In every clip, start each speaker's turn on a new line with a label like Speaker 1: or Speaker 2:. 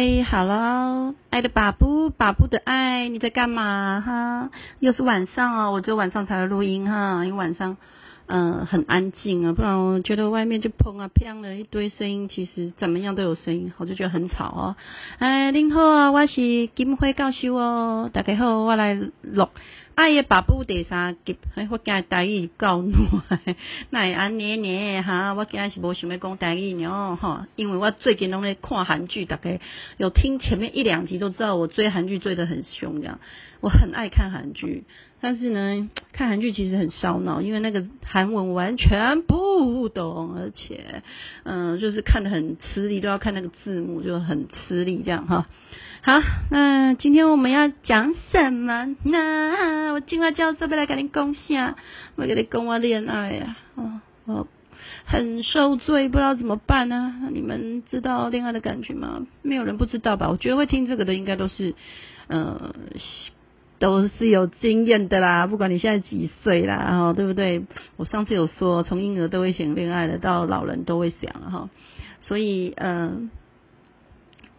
Speaker 1: 哎好喽爱的把布，把布的爱，你在干嘛哈？又是晚上哦，我只有晚上才会录音哈，因为晚上嗯很安静啊，不然我觉得外面就砰啊砰的一堆声音，其实怎么样都有声音，我就觉得很吵哦。哎，您好啊，我是金辉教授哦，大家好，我来录。爱的爸布第三集，我今日台语够烂，那会安尼呢？哈，我今日是无想要讲台语呢，哈，因为我最近拢在看韩剧，大概有听前面一两集都知道我追韩剧追得很凶，这样我很爱看韩剧，但是呢，看韩剧其实很烧脑，因为那个韩文完全不懂，而且嗯，就是看得很吃力，都要看那个字幕，就很吃力，这样哈。好，那今天我们要讲什么呢？我金华教授要来给你讲下，我给你讲我恋爱呀，哦，我很受罪，不知道怎么办呢？你们知道恋爱的感觉吗？没有人不知道吧？我觉得会听这个的应该都是，呃，都是有经验的啦。不管你现在几岁啦，哈，对不对？我上次有说，从婴儿都会想恋爱的，到老人都会想哈，所以，嗯。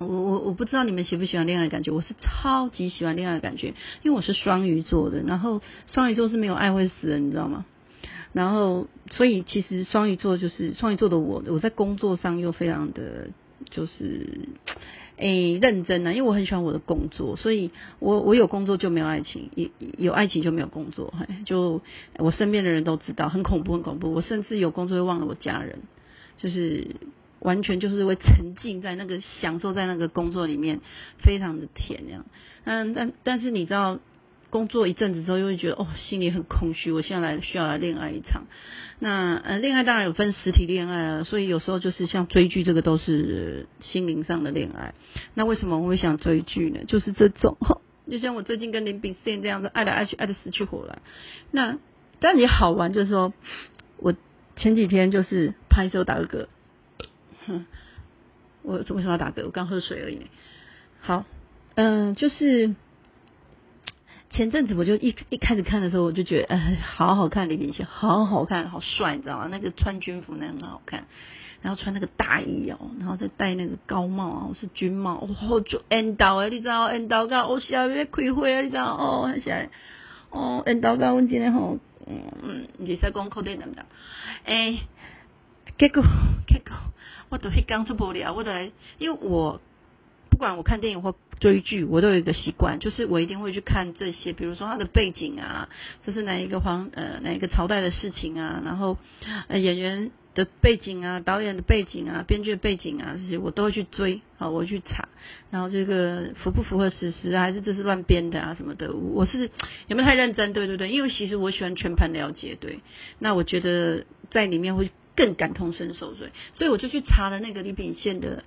Speaker 1: 我我我不知道你们喜不喜欢恋爱感觉，我是超级喜欢恋爱感觉，因为我是双鱼座的，然后双鱼座是没有爱会死的，你知道吗？然后所以其实双鱼座就是双鱼座的我，我在工作上又非常的就是诶认真啊，因为我很喜欢我的工作，所以我我有工作就没有爱情，有有爱情就没有工作，就我身边的人都知道，很恐怖很恐怖，我甚至有工作会忘了我家人，就是。完全就是会沉浸在那个享受在那个工作里面，非常的甜这样。嗯，但但是你知道，工作一阵子之后，又会觉得哦，心里很空虚。我现在来需要来恋爱一场。那呃，恋爱当然有分实体恋爱啊，所以有时候就是像追剧这个都是心灵上的恋爱。那为什么我会想追剧呢？就是这种，就像我最近跟林炳宪这样子爱来爱去，爱的死去活来。那但也好玩，就是说我前几天就是拍手打个嗝。我为什么要打嗝？我刚喝水而已。好，嗯，就是前阵子我就一一开始看的时候，我就觉得，哎，好好看李炳宪，好好看，好帅，你知道吗？那个穿军服那很好看，然后穿那个大衣哦，然后再戴那个高帽啊，是军帽，哦，就 N 刀啊，你知道 N 刀噶，我下面开会啊，你知道哦，现在哦 N 刀噶，我今天吼，嗯，你在讲口袋怎么样？哎，结果结果。我都会刚出不了，我都来，因为我不管我看电影或追剧，我都有一个习惯，就是我一定会去看这些，比如说它的背景啊，这是哪一个皇呃哪一个朝代的事情啊，然后呃演员的背景啊，导演的背景啊，编剧的背景啊，这些我都会去追，好，我去查，然后这个符不符合史实啊，还是这是乱编的啊什么的，我是有没有太认真？对对对，因为其实我喜欢全盘了解，对，那我觉得在里面会。更感同身受，所以所以我就去查了那个李炳宪的，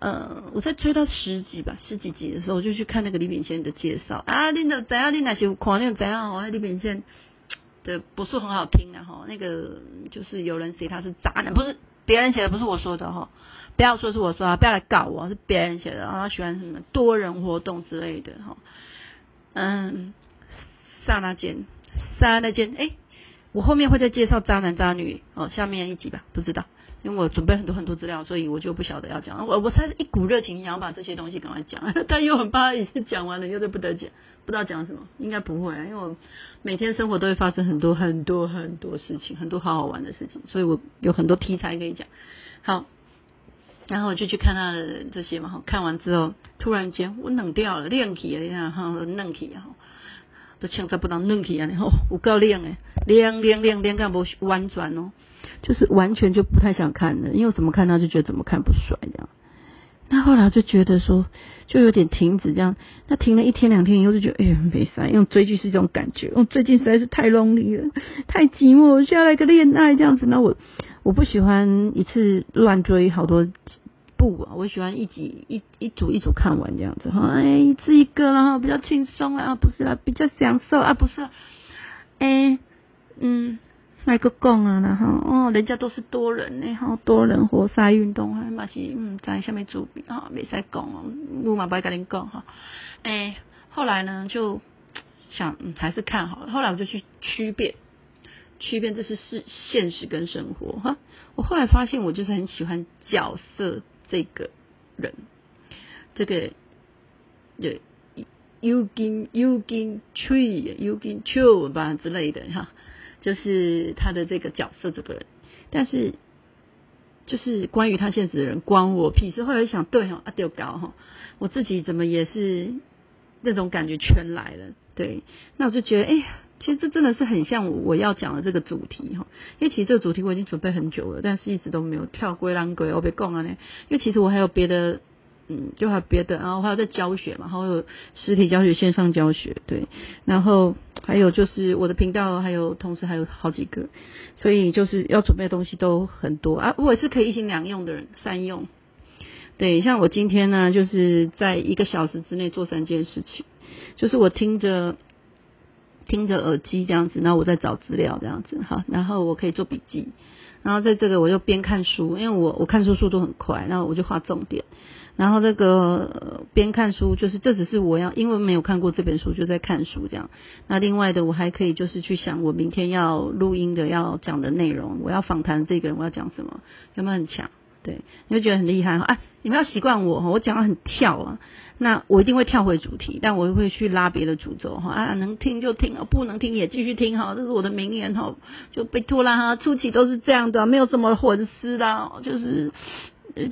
Speaker 1: 呃，我在追到十集吧，十几集的时候，我就去看那个李炳宪的介绍。啊，你的怎样，你那些狂那怎样哦，李炳宪的不是很好听的哈，那个就是有人写他是渣男，不是别人写的，不是我说的哈，不要说是我说啊，不要来告我，是别人写的，然后他喜欢什么多人活动之类的哈，嗯，刹那间，刹那间，哎。我后面会再介绍渣男渣女哦，下面一集吧，不知道，因为我准备很多很多资料，所以我就不晓得要讲。我我才一股热情想要把这些东西赶快讲，但又很怕一次讲完了又得不得讲，不知道讲什么，应该不会，因为我每天生活都会发生很多很多很多事情，很多好好玩的事情，所以我有很多题材可以讲。好，然后我就去看他的这些嘛，看完之后突然间我冷掉了，亮起了，你看哈，冷起啊。都枪在不能弄起啊！然后我够亮诶，亮亮亮亮干不弯转哦，就是完全就不太想看了，因为怎么看他就觉得怎么看不帅这样。那后来就觉得说，就有点停止这样。那停了一天两天以后，就觉得哎呀没啥，因为追剧是这种感觉。我最近实在是太 lonely 了，太寂寞，我需要来个恋爱这样子。那我我不喜欢一次乱追好多。不，我喜欢一集一一组一组看完这样子哈，哎，一次一个然后比较轻松啊，不是啦，比较享受啊，不是，哎，嗯，那个讲啊，然后哦，人家都是多人呢，哈，多人活塞运动啊，嘛是嗯，在下面组啊，没使讲哦，我嘛不会跟你讲哈，哎，后来呢就想嗯，还是看好了，后来我就去区别，区别这是是现实跟生活哈，我后来发现我就是很喜欢角色。这个人，这个有 u g i n u g i n tree u g i n tree 吧之类的哈，就是他的这个角色这个人，但是就是关于他现实的人关我屁事。后来想，对哈，阿丢高哈，我自己怎么也是那种感觉全来了，对，那我就觉得，哎。其实这真的是很像我要讲的这个主题哈，因为其实这个主题我已经准备很久了，但是一直都没有跳归浪鬼我被供了呢。因为其实我还有别的，嗯，就还有别的，然后还有在教学嘛，还有实体教学、线上教学，对，然后还有就是我的频道，还有同时还有好几个，所以就是要准备的东西都很多啊。我也是可以一心两用的人，三用。对，像我今天呢，就是在一个小时之内做三件事情，就是我听着。听着耳机这样子，然后我在找资料这样子，好，然后我可以做笔记，然后在这个我就边看书，因为我我看书速度很快，然后我就画重点，然后这个边看书就是这只是我要，因为没有看过这本书就在看书这样，那另外的我还可以就是去想我明天要录音的要讲的内容，我要访谈这个人我要讲什么，有没有很强？对，你就觉得很厉害哈啊！你们要习惯我，我讲的很跳啊，那我一定会跳回主题，但我会去拉别的主轴哈啊，能听就听，不能听也继续听哈，这是我的名言哈，就被拖拉哈，初期都是这样的，没有什么混丝的，就是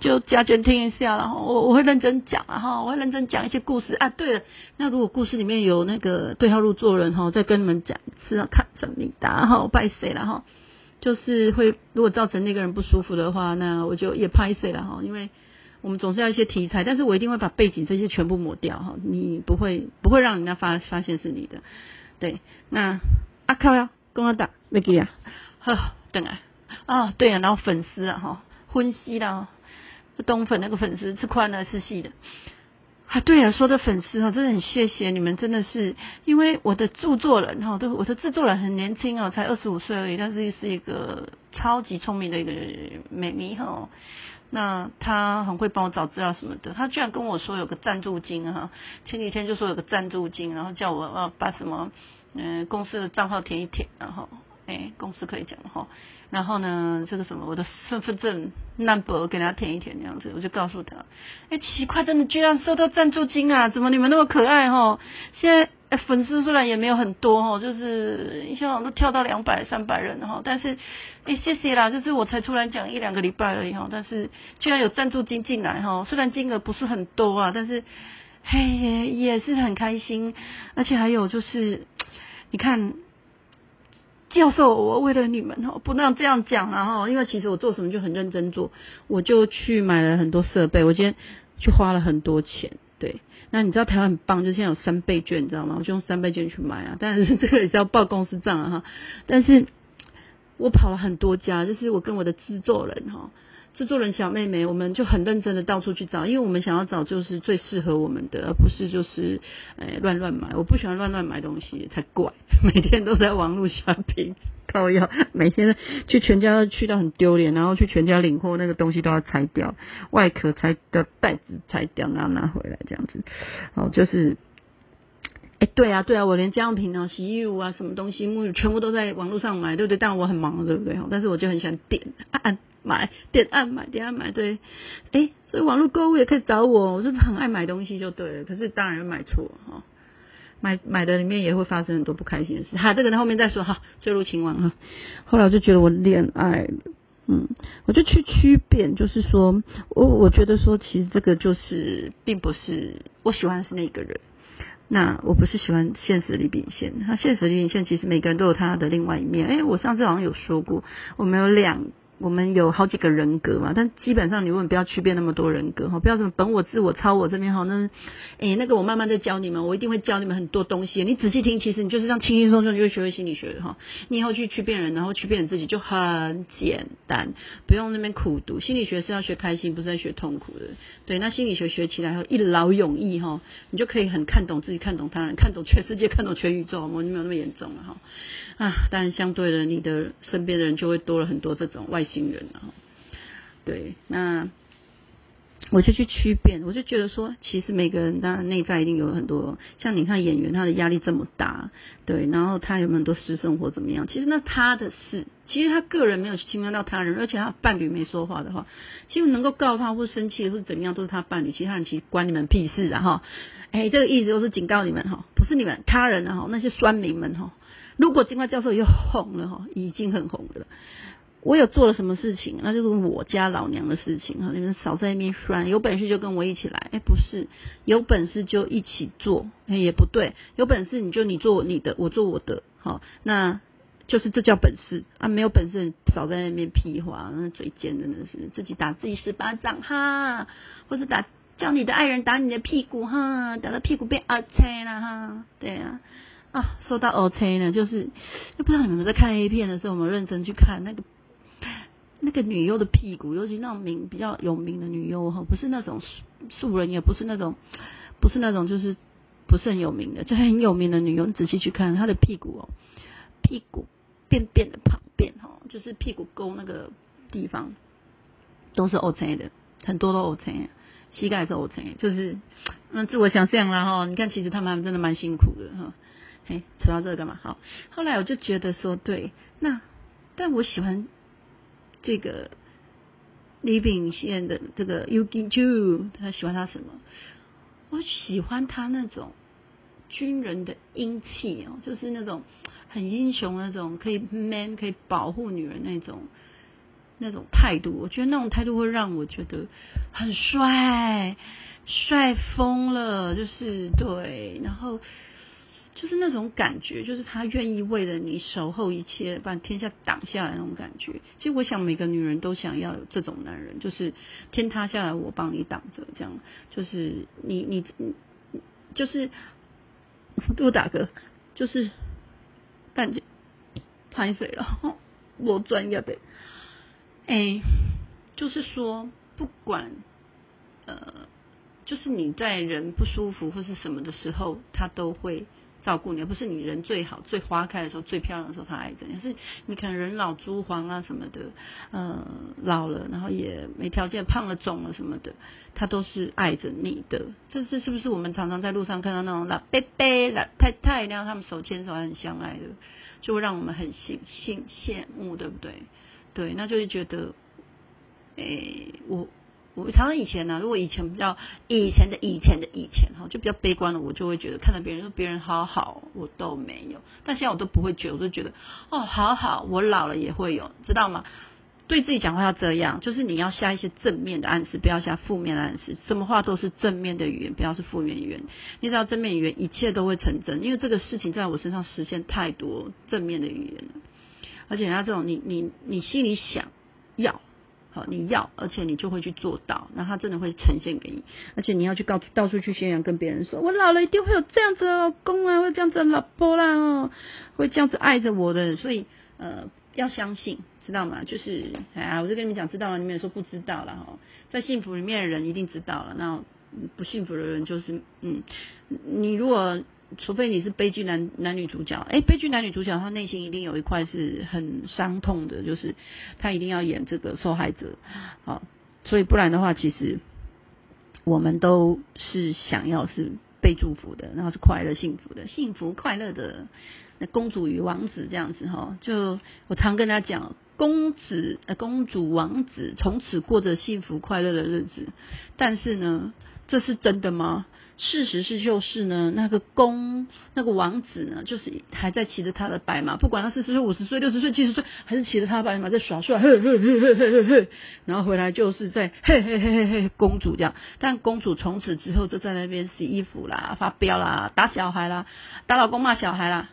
Speaker 1: 就加减听一下，然后我我会认真讲啊哈，我会认真讲一些故事啊。对了，那如果故事里面有那个对号入座人哈，再跟你们讲是要看什么的哈，我拜谁了哈。就是会，如果造成那个人不舒服的话，那我就也拍碎了哈。因为我们总是要一些题材，但是我一定会把背景这些全部抹掉哈。你不会不会让人家发发现是你的，对。那阿靠呀，跟我打没给呀？呵，等啊，啊对啊，然后粉丝啊哈，分析啦，东粉那个粉丝是宽的，是细的。啊，对啊，说的粉丝哈，真的很谢谢你们，真的是因为我的著作人哈，都我的制作人很年轻哦，才二十五岁而已，但是是一个超级聪明的一个美眉哈。那他很会帮我找资料什么的，他居然跟我说有个赞助金哈，前几天就说有个赞助金，然后叫我呃把什么嗯公司的账号填一填，然后哎公司可以讲哈。然后呢，这个什么，我的身份证 number 给他填一填，这样子，我就告诉他，哎，奇怪，真的居然收到赞助金啊？怎么你们那么可爱哈？现在粉丝虽然也没有很多哈，就是一下都跳到两百、三百人哈，但是哎，谢谢啦，就是我才出来讲一两个礼拜而已哈，但是居然有赞助金进来哈，虽然金额不是很多啊，但是嘿也是很开心，而且还有就是，你看。教授，我为了你们哦，不能这样讲啊哈，因为其实我做什么就很认真做，我就去买了很多设备，我今天去花了很多钱，对。那你知道台湾很棒，就现在有三倍券，你知道吗？我就用三倍券去买啊，但是这个也是要报公司账啊哈。但是我跑了很多家，就是我跟我的制作人哈。制作人小妹妹，我们就很认真的到处去找，因为我们想要找就是最适合我们的，而不是就是诶乱乱买。我不喜欢乱乱买东西，才怪！每天都在网络下拼，靠要每天去全家去到很丢脸，然后去全家领货，那个东西都要拆掉，外壳拆的袋子拆掉，然后拿回来这样子。哦，就是，哎，对啊，对啊，我连家用品啊、洗衣物啊、什么东西、沐浴全部都在网络上买，对不对？但我很忙，对不对？但是我就很喜欢点按。买点按买点按买对，哎，所以网络购物也可以找我，我就是很爱买东西就对了。可是当然买错哈，买买的里面也会发生很多不开心的事。哈，这个在后面再说哈。坠入情网哈，后来我就觉得我恋爱了，嗯，我就去区别，就是说我我觉得说其实这个就是并不是我喜欢的是那个人，那我不是喜欢现实的李炳宪，他现实的李炳宪其实每个人都有他的另外一面。哎，我上次好像有说过，我们有两。我们有好几个人格嘛，但基本上你问不要区别那么多人格哈，不要什么本我、自我、超我这边哈，那诶那个我慢慢在教你们，我一定会教你们很多东西。你仔细听，其实你就是这样轻轻松松就会学会心理学的哈。你以后去区别人，然后区别人自己就很简单，不用那边苦读。心理学是要学开心，不是在学痛苦的。对，那心理学学起来后一劳永逸哈，你就可以很看懂自己，看懂他人，看懂全世界，看懂全宇宙，我就没有那么严重了哈。啊，当然相对的，你的身边的人就会多了很多这种外星人啊。对，那我就去区辨，我就觉得说，其实每个人他内在一定有很多，像你看演员，他的压力这么大，对，然后他有没有很多私生活怎么样？其实那他的事，其实他个人没有侵犯到他人，而且他伴侣没说话的话，其实能够告他或生气或者怎么样，都是他伴侣，其他人其实关你们屁事啊哈！哎，这个意思都是警告你们哈，不是你们他人啊哈，那些酸民们哈，如果金花教授又红了哈，已经很红了。我有做了什么事情，那就是我家老娘的事情哈。你们少在那边酸，有本事就跟我一起来。哎，不是，有本事就一起做，哎，也不对。有本事你就你做你的，我做我的，好，那就是这叫本事啊。没有本事少在那边屁话，那嘴贱真的是自己打自己十巴掌哈，或是打叫你的爱人打你的屁股哈，打到屁股变凹车了哈。对啊，啊，说到 OK 呢，就是不知道你们在看 A 片的时候，我们认真去看那个。那个女优的屁股，尤其那种名比较有名的女优哈，不是那种素人，也不是那种，不是那种就是不是很有名的，就很有名的女优。你仔细去看她的屁股哦，屁股便便的旁边哈，就是屁股沟那个地方都是 O C 的，很多都 O C，膝盖是 O C，就是那自我想象了哈。你看，其实他们真的蛮辛苦的哈。嘿，扯到这个干嘛？好，后来我就觉得说，对，那但我喜欢。这个李炳宪的这个 Yuki Ju，他喜欢他什么？我喜欢他那种军人的英气哦，就是那种很英雄那种，可以 man 可以保护女人那种那种态度。我觉得那种态度会让我觉得很帅，帅疯了，就是对，然后。就是那种感觉，就是他愿意为了你守候一切，把天下挡下来那种感觉。其实我想每个女人都想要有这种男人，就是天塌下来我帮你挡着，这样就是你你就是我打嗝，就是感觉拍水了，我专业的，哎，就是说不管呃，就是你在人不舒服或是什么的时候，他都会。照顾你，而不是你人最好、最花开的时候、最漂亮的时候，他爱着你。是你可能人老珠黄啊什么的，呃，老了，然后也没条件，胖了、肿了什么的，他都是爱着你的。这是是不是我们常常在路上看到那种老伯伯、老太太，然后他们手牵手很相爱的，就会让我们很羡羡羡慕，对不对？对，那就是觉得，诶，我。我常常以前呢，如果以前比较以前的以前的以前哈，就比较悲观了，我就会觉得看到别人说别人好好，我都没有。但现在我都不会觉得，我就觉得哦，好好，我老了也会有，知道吗？对自己讲话要这样，就是你要下一些正面的暗示，不要下负面的暗示。什么话都是正面的语言，不要是负面语言。你只要正面语言，一切都会成真。因为这个事情在我身上实现太多正面的语言了，而且他这种你你你心里想要。你要，而且你就会去做到，那他真的会呈现给你，而且你要去告到处去宣扬，跟别人说，我老了一定会有这样子的老公啊，会这样子的老婆啦，哦，会这样子爱着我的，所以呃，要相信，知道吗？就是哎，我就跟你讲，知道了，你们也说不知道了哈，在幸福里面的人一定知道了，那不幸福的人就是嗯，你如果。除非你是悲剧男男女主角，哎，悲剧男女主角他内心一定有一块是很伤痛的，就是他一定要演这个受害者，好，所以不然的话，其实我们都是想要是被祝福的，然后是快乐幸福的，幸福快乐的那公主与王子这样子哈，就我常跟他讲，公子呃公主王子从此过着幸福快乐的日子，但是呢，这是真的吗？事实是，就是呢，那个公，那个王子呢，就是还在骑着他的白马，不管他四十岁、五十岁、六十岁、七十岁，还是骑着他的白马在耍帅，嘿嘿嘿嘿嘿嘿嘿，然后回来就是在嘿嘿嘿嘿嘿，公主这样。但公主从此之后就在那边洗衣服啦、发飙啦、打小孩啦、打老公骂小孩啦、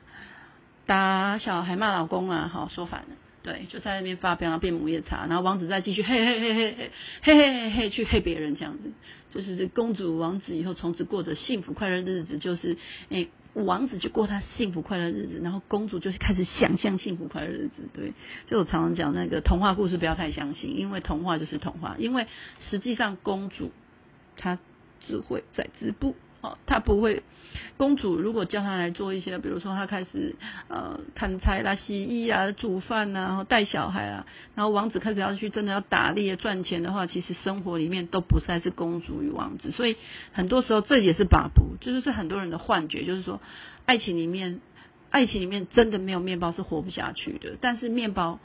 Speaker 1: 打小孩骂老公啊，好说反了。对，就在那边发飙，然后变母夜叉，然后王子再继续嘿嘿嘿嘿嘿嘿嘿嘿去嘿别人这样子，就是公主王子以后从此过着幸福快乐日子，就是诶王子就过他幸福快乐日子，然后公主就是开始想象幸福快乐日子。对，就我常常讲那个童话故事不要太相信，因为童话就是童话，因为实际上公主她只会在织布。哦，他不会。公主如果叫他来做一些，比如说他开始呃砍柴啦、洗衣啊、煮饭呐，然后带小孩啊，然后王子开始要去真的要打猎赚钱的话，其实生活里面都不再是公主与王子，所以很多时候这也是把不，就是是很多人的幻觉，就是说爱情里面，爱情里面真的没有面包是活不下去的，但是面包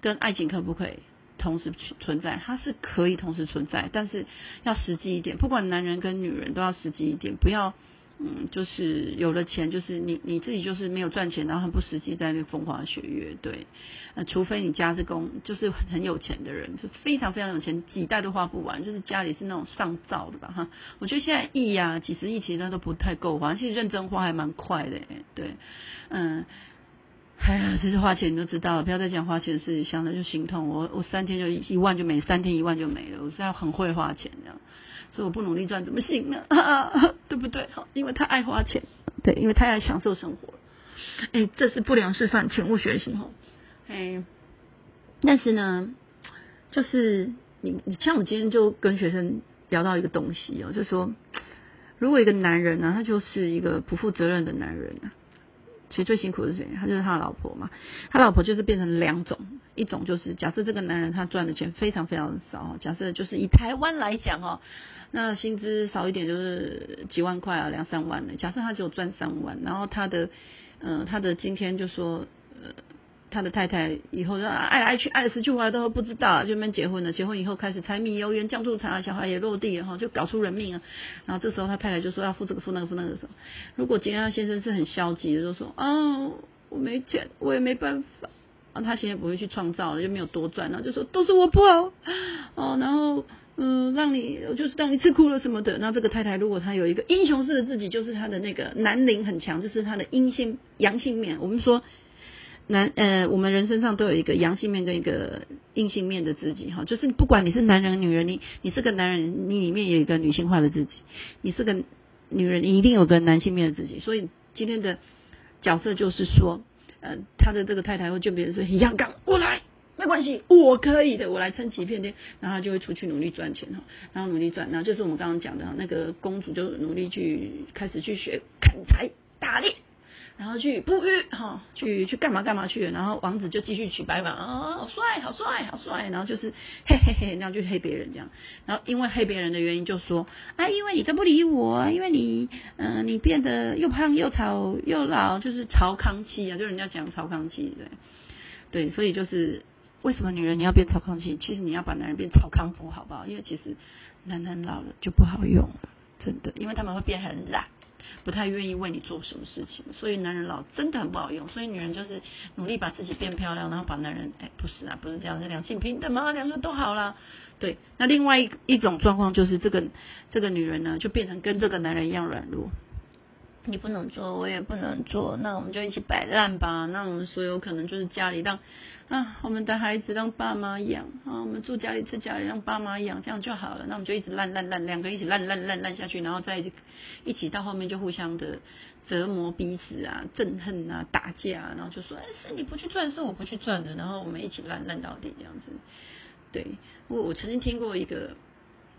Speaker 1: 跟爱情可不可以同时存在？它是可以同时存在，但是要实际一点，不管男人跟女人都要实际一点，不要。嗯，就是有了钱，就是你你自己就是没有赚钱，然后很不实际，在那边风花雪月，对。呃，除非你家是公，就是很有钱的人，就非常非常有钱，几代都花不完，就是家里是那种上造的吧，哈。我觉得现在亿呀，几十亿其实那都不太够花，其实认真花还蛮快的，对。嗯，哎呀，其实花钱你都知道了，不要再讲花钱的事情，想着就心痛。我我三天就一万就没，三天一万就没了，我现在很会花钱这样。所以我不努力赚怎么行呢？对不对？好，因为他爱花钱，对，因为他爱享受生活。哎，这是不良示范，请勿学习哈。哎，但是呢，就是你你像我今天就跟学生聊到一个东西哦，就说如果一个男人呢，他就是一个不负责任的男人啊。其实最辛苦的是谁？他就是他的老婆嘛。他老婆就是变成两种，一种就是假设这个男人他赚的钱非常非常的少，假设就是以台湾来讲哦，那薪资少一点就是几万块啊，两三万的。假设他只有赚三万，然后他的，嗯，他的今天就说，呃。他的太太以后就爱来爱去，爱死去活来都不知道，就没结婚了。结婚以后开始柴米油盐酱醋茶，小孩也落地了哈，就搞出人命啊。然后这时候他太太就说要付这个付那个付那个什么。如果今天先生是很消极的，就说啊我没钱，我也没办法。啊，他现在不会去创造了，就没有多赚，然后就说都是我不好哦，然后嗯让你就是让你吃苦了什么的。那这个太太如果她有一个英雄式的自己，就是她的那个男灵很强，就是她的阴性阳性面。我们说。男呃，我们人身上都有一个阳性面跟一个阴性面的自己哈，就是不管你是男人女人，你你是个男人，你里面有一个女性化的自己；你是个女人，你一定有个男性面的自己。所以今天的角色就是说，呃，他的这个太太会劝别人说：“杨刚，我来，没关系，我可以的，我来撑起一片天。”然后他就会出去努力赚钱哈，然后努力赚，然后就是我们刚刚讲的那个公主就努力去开始去学砍柴打猎。然后去捕鱼哈，去去干嘛干嘛去，然后王子就继续娶白马啊，好帅好帅好帅，然后就是嘿嘿嘿，然后就黑别人这样，然后因为黑别人的原因就说啊，因为你都不理我，因为你嗯你变得又胖又丑又老，就是曹康气啊，就人家讲曹康气对对，所以就是为什么女人你要变曹康气？其实你要把男人变曹康福好不好？因为其实男人老了就不好用了，真的，因为他们会变很懒。不太愿意为你做什么事情，所以男人老真的很不好用。所以女人就是努力把自己变漂亮，然后把男人哎，不是啊，不是这样，是两性平等嘛，两个都好了。对，那另外一一种状况就是这个这个女人呢，就变成跟这个男人一样软弱。你不能做，我也不能做，那我们就一起摆烂吧。那我们所有可能就是家里让啊，我们的孩子让爸妈养啊，我们住家里吃家里让爸妈养，这样就好了。那我们就一直烂烂烂，两个一起烂烂烂烂下去，然后再一起到后面就互相的折磨彼此啊，憎恨啊，打架啊，然后就说哎，是你不去赚，是我不去赚的，然后我们一起烂烂到底这样子。对我我曾经听过一个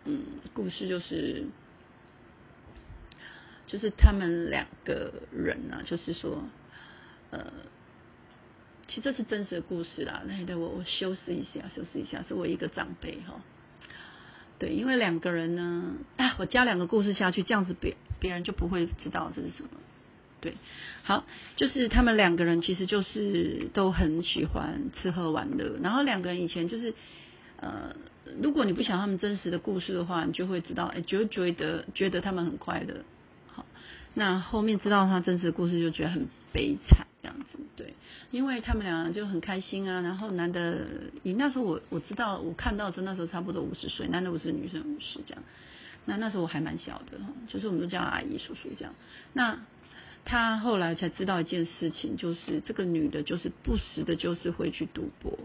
Speaker 1: 嗯故事，就是。就是他们两个人呢，就是说，呃，其实这是真实的故事啦。那对我我修饰一下，修饰一下，是我一个长辈哈。对，因为两个人呢，啊，我加两个故事下去，这样子别别人就不会知道这是什么。对，好，就是他们两个人其实就是都很喜欢吃喝玩乐，然后两个人以前就是，呃，如果你不想他们真实的故事的话，你就会知道，哎，就觉得觉得他们很快乐。好那后面知道他真实的故事，就觉得很悲惨这样子，对，因为他们俩就很开心啊。然后男的，你那时候我我知道，我看到的那时候差不多五十岁，男的五十，女生五十这样。那那时候我还蛮小的，就是我们都叫阿姨叔叔这样。那他后来才知道一件事情，就是这个女的，就是不时的，就是会去赌博，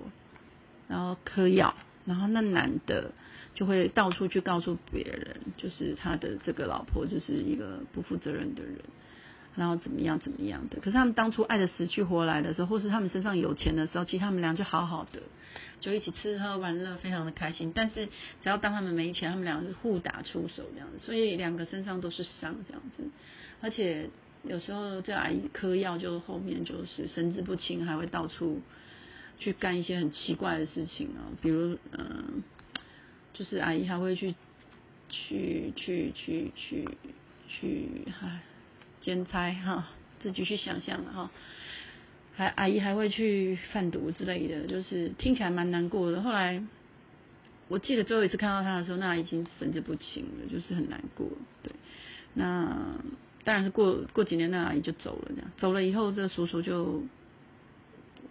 Speaker 1: 然后嗑药，然后那男的。就会到处去告诉别人，就是他的这个老婆就是一个不负责任的人，然后怎么样怎么样的。可是他们当初爱的死去活来的时候，或是他们身上有钱的时候，其实他们俩就好好的。就一起吃喝玩乐，非常的开心。但是只要当他们没钱，他们两个是互打出手这样子，所以两个身上都是伤这样子。而且有时候这阿姨嗑药，就后面就是神志不清，还会到处去干一些很奇怪的事情啊，比如嗯，就是阿姨还会去去去去去去唉兼差哈，自己去想象了哈。还阿姨还会去贩毒之类的，就是听起来蛮难过的。后来我记得最后一次看到他的时候，那已经神志不清了，就是很难过。对，那当然是过过几年，那阿姨就走了。这样走了以后，这叔叔就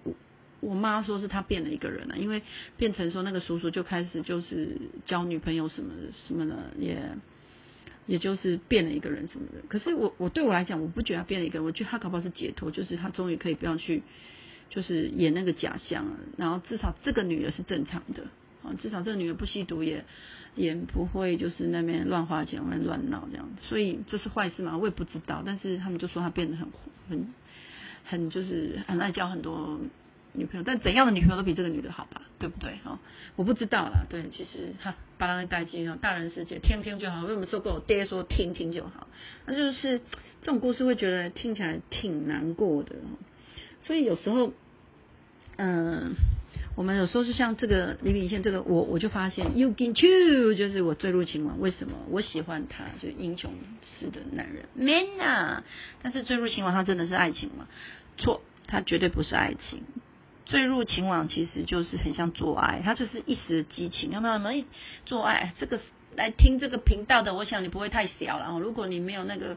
Speaker 1: 我我妈说是他变了一个人了，因为变成说那个叔叔就开始就是交女朋友什么什么的也。也就是变了一个人什么的，可是我我对我来讲，我不觉得他变了一个人，我觉得他搞不好是解脱，就是他终于可以不要去，就是演那个假象了。然后至少这个女的是正常的，啊，至少这个女的不吸毒，也也不会就是那边乱花钱、乱乱闹这样。所以这是坏事吗？我也不知道。但是他们就说他变得很很很就是很爱交很多。女朋友，但怎样的女朋友都比这个女的好吧，对不对？哈，我不知道啦。对，其实哈，把人带进，大人世界听听就好。为什么说跟我爹说听听就好？那就是这种故事会觉得听起来挺难过的。所以有时候，嗯，我们有时候就像这个李炳宪这个，我我就发现，You can choose，就是我坠入情网。为什么？我喜欢他，就英雄式的男人，man 啊！但是坠入情网，他真的是爱情吗？错，他绝对不是爱情。坠入情网其实就是很像做爱，它就是一时的激情。有没有？有没做爱？这个来听这个频道的，我想你不会太小了。如果你没有那个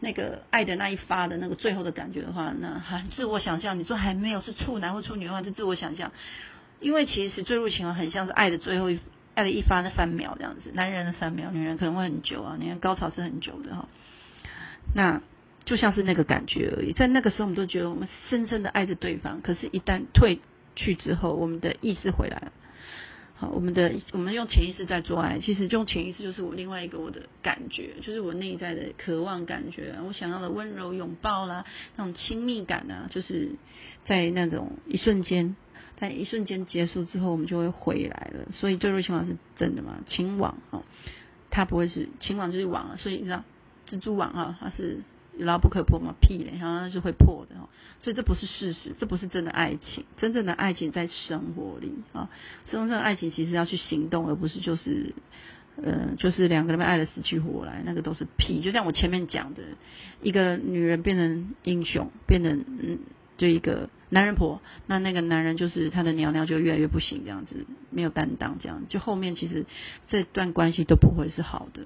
Speaker 1: 那个爱的那一发的那个最后的感觉的话，那很自我想象。你说还没有是处男或处女的话，就自我想象。因为其实坠入情网很像是爱的最后一爱的一发那三秒这样子，男人的三秒，女人可能会很久啊。你看高潮是很久的哈。那。就像是那个感觉而已，在那个时候，我们都觉得我们深深的爱着对方。可是，一旦退去之后，我们的意识回来了。好，我们的我们用潜意识在做爱，其实用潜意识就是我另外一个我的感觉，就是我内在的渴望感觉，我想要的温柔拥抱啦，那种亲密感啊，就是在那种一瞬间，在一瞬间结束之后，我们就会回来了。所以坠入情网是真的吗？情网哦，它不会是情网就是网，所以你知道蜘蛛网啊，它是。牢不可破嘛，屁嘞，然后是会破的哦。所以这不是事实，这不是真的爱情。真正的爱情在生活里啊，真正的爱情其实要去行动，而不是就是，呃，就是两个人被爱的死去活来，那个都是屁。就像我前面讲的，一个女人变成英雄，变成嗯，就一个男人婆，那那个男人就是他的娘娘就越来越不行，这样子没有担当，这样就后面其实这段关系都不会是好的。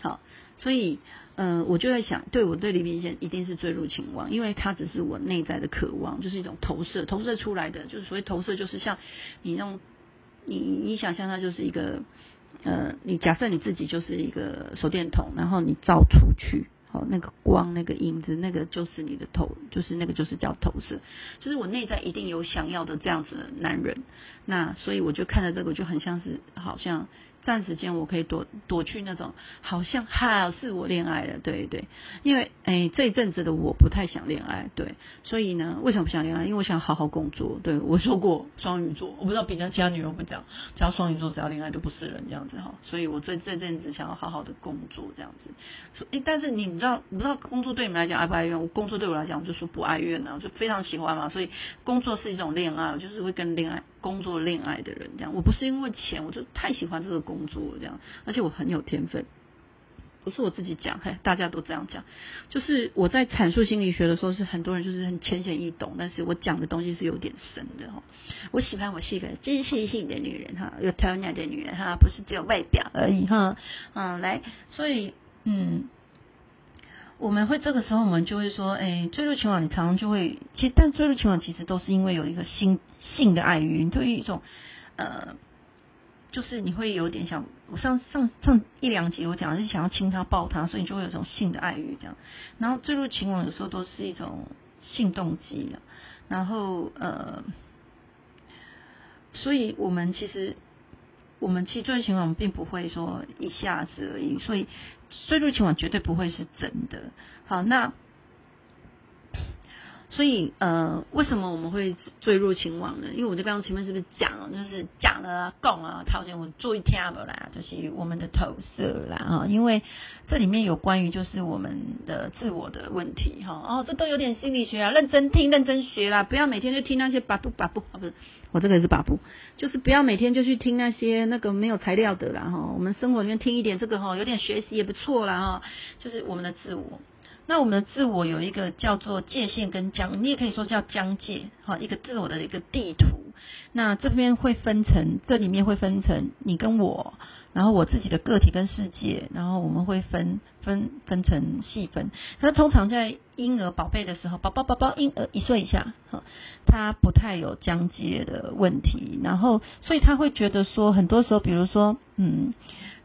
Speaker 1: 好，所以。嗯，我就在想，对我对李明先一定是坠入情网，因为他只是我内在的渴望，就是一种投射，投射出来的，就是所谓投射，就是像你那种，你你想象它就是一个，呃，你假设你自己就是一个手电筒，然后你照出去。那个光，那个影子，那个就是你的头，就是那个就是叫投射，就是我内在一定有想要的这样子的男人，那所以我就看着这个，就很像是好像暂时间我可以躲躲去那种，好像好是我恋爱了，对对，因为哎这一阵子的我不太想恋爱，对，所以呢为什么不想恋爱？因为我想好好工作，对。我说过双鱼座，我不知道别的其他女人会讲，只要双鱼座只要恋爱都不是人这样子哈，所以我这这阵子想要好好的工作这样子，说哎但是你。知道我不知道工作对你们来讲爱不爱怨？我工作对我来讲，我就说不爱怨呢，我就非常喜欢嘛。所以工作是一种恋爱，我就是会跟恋爱工作恋爱的人这样。我不是因为钱，我就太喜欢这个工作这样，而且我很有天分。不是我自己讲，嘿，大家都这样讲。就是我在阐述心理学的时候，是很多人就是很浅显易懂，但是我讲的东西是有点深的哈。我喜欢我是一个真实性的女人哈，有头脑的女人哈，不是只有外表而已哈。嗯，来，所以嗯。我们会这个时候，我们就会说，哎，坠入情网，你常常就会，其实，但坠入情网其实都是因为有一个性性的爱欲，你对于一种，呃，就是你会有点想，我上上上一两集我讲是想要亲他抱他，所以你就会有一种性的爱欲这样。然后坠入情网有时候都是一种性动机，然后呃，所以我们其实。我们其实坠入情网并不会说一下子而已，所以坠入情网绝对不会是真的。好，那所以呃，为什么我们会坠入情网呢？因为我就刚刚前面是不是讲了，就是讲了讲啊，条件我注意听不啦，就是我们的投射啦啊，因为这里面有关于就是我们的自我的问题哈哦，这都有点心理学啊，认真听认真学啦，不要每天就听那些把不把不啊不是，我这个也是把不，就是不要每天就去听那些那个没有材料的啦哈，我们生活里面听一点这个哈，有点学习也不错啦哈，就是我们的自我。那我们的自我有一个叫做界限跟疆，你也可以说叫疆界，哈，一个自我的一个地图。那这边会分成，这里面会分成你跟我，然后我自己的个体跟世界，然后我们会分分分成细分。那通常在婴儿宝贝的时候，宝宝宝宝婴儿一岁以下，哈，他不太有疆界的问题，然后所以他会觉得说，很多时候，比如说，嗯。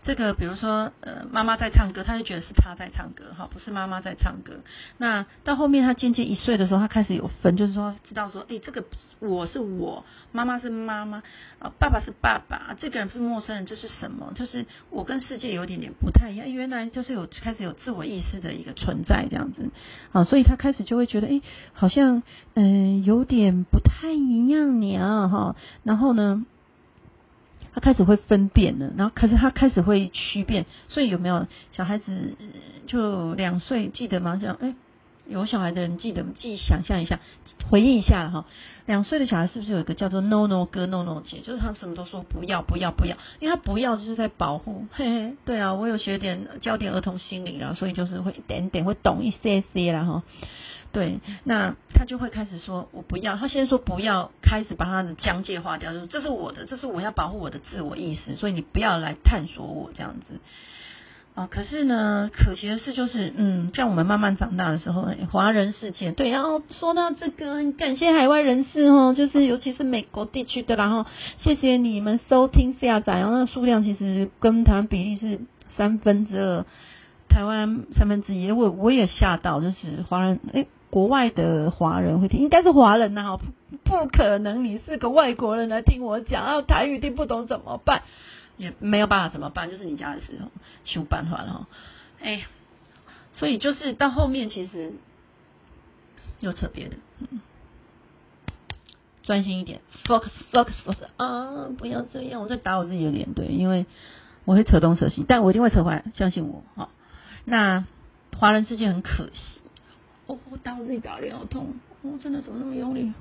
Speaker 1: 这个比如说，呃，妈妈在唱歌，他就觉得是他在唱歌，哈，不是妈妈在唱歌。那到后面他渐渐一岁的时候，他开始有分，就是说知道说，哎，这个我是我，妈妈是妈妈，啊，爸爸是爸爸，这个人是陌生人，这是什么？就是我跟世界有点点不太一样，原来就是有开始有自我意识的一个存在这样子，啊，所以他开始就会觉得，哎，好像嗯有点不太一样呢，哈，然后呢？他开始会分辨了，然后可是他开始会区辨，所以有没有小孩子就两岁记得吗？这样，哎，有小孩的人记得，自己想象一下，回忆一下哈。两岁的小孩是不是有一个叫做 no no 哥 no no 姐？就是他什么都说不要不要不要，因为他不要就是在保护。嘿嘿，对啊，我有学点教点儿童心理啦，所以就是会一点点会懂一些些啦哈。对，那他就会开始说：“我不要。”他先说不要，开始把他的疆界划掉，就是这是我的，这是我要保护我的自我意识，所以你不要来探索我这样子啊。可是呢，可惜的是，就是嗯，像我们慢慢长大的时候，华人世界对，然后说到这个，很感谢海外人士哦，就是尤其是美国地区的，然后谢谢你们收听下载，然后那数量其实跟台湾比例是三分之二，台湾三分之一，我我也吓到，就是华人哎。国外的华人会听，应该是华人呐，不可能你是个外国人来听我讲，然后台语听不懂怎么办？也没有办法怎么办？就是你家的事哦，想办法了。哎，所以就是到后面其实又扯别的，专心一点，focus focus focus 啊！不要这样，我在打我自己的脸，对，因为我会扯东扯西，但我一定会扯回来，相信我哈。那华人世界很可惜。哦，我打我自己打脸好痛，我真的怎么那么用力？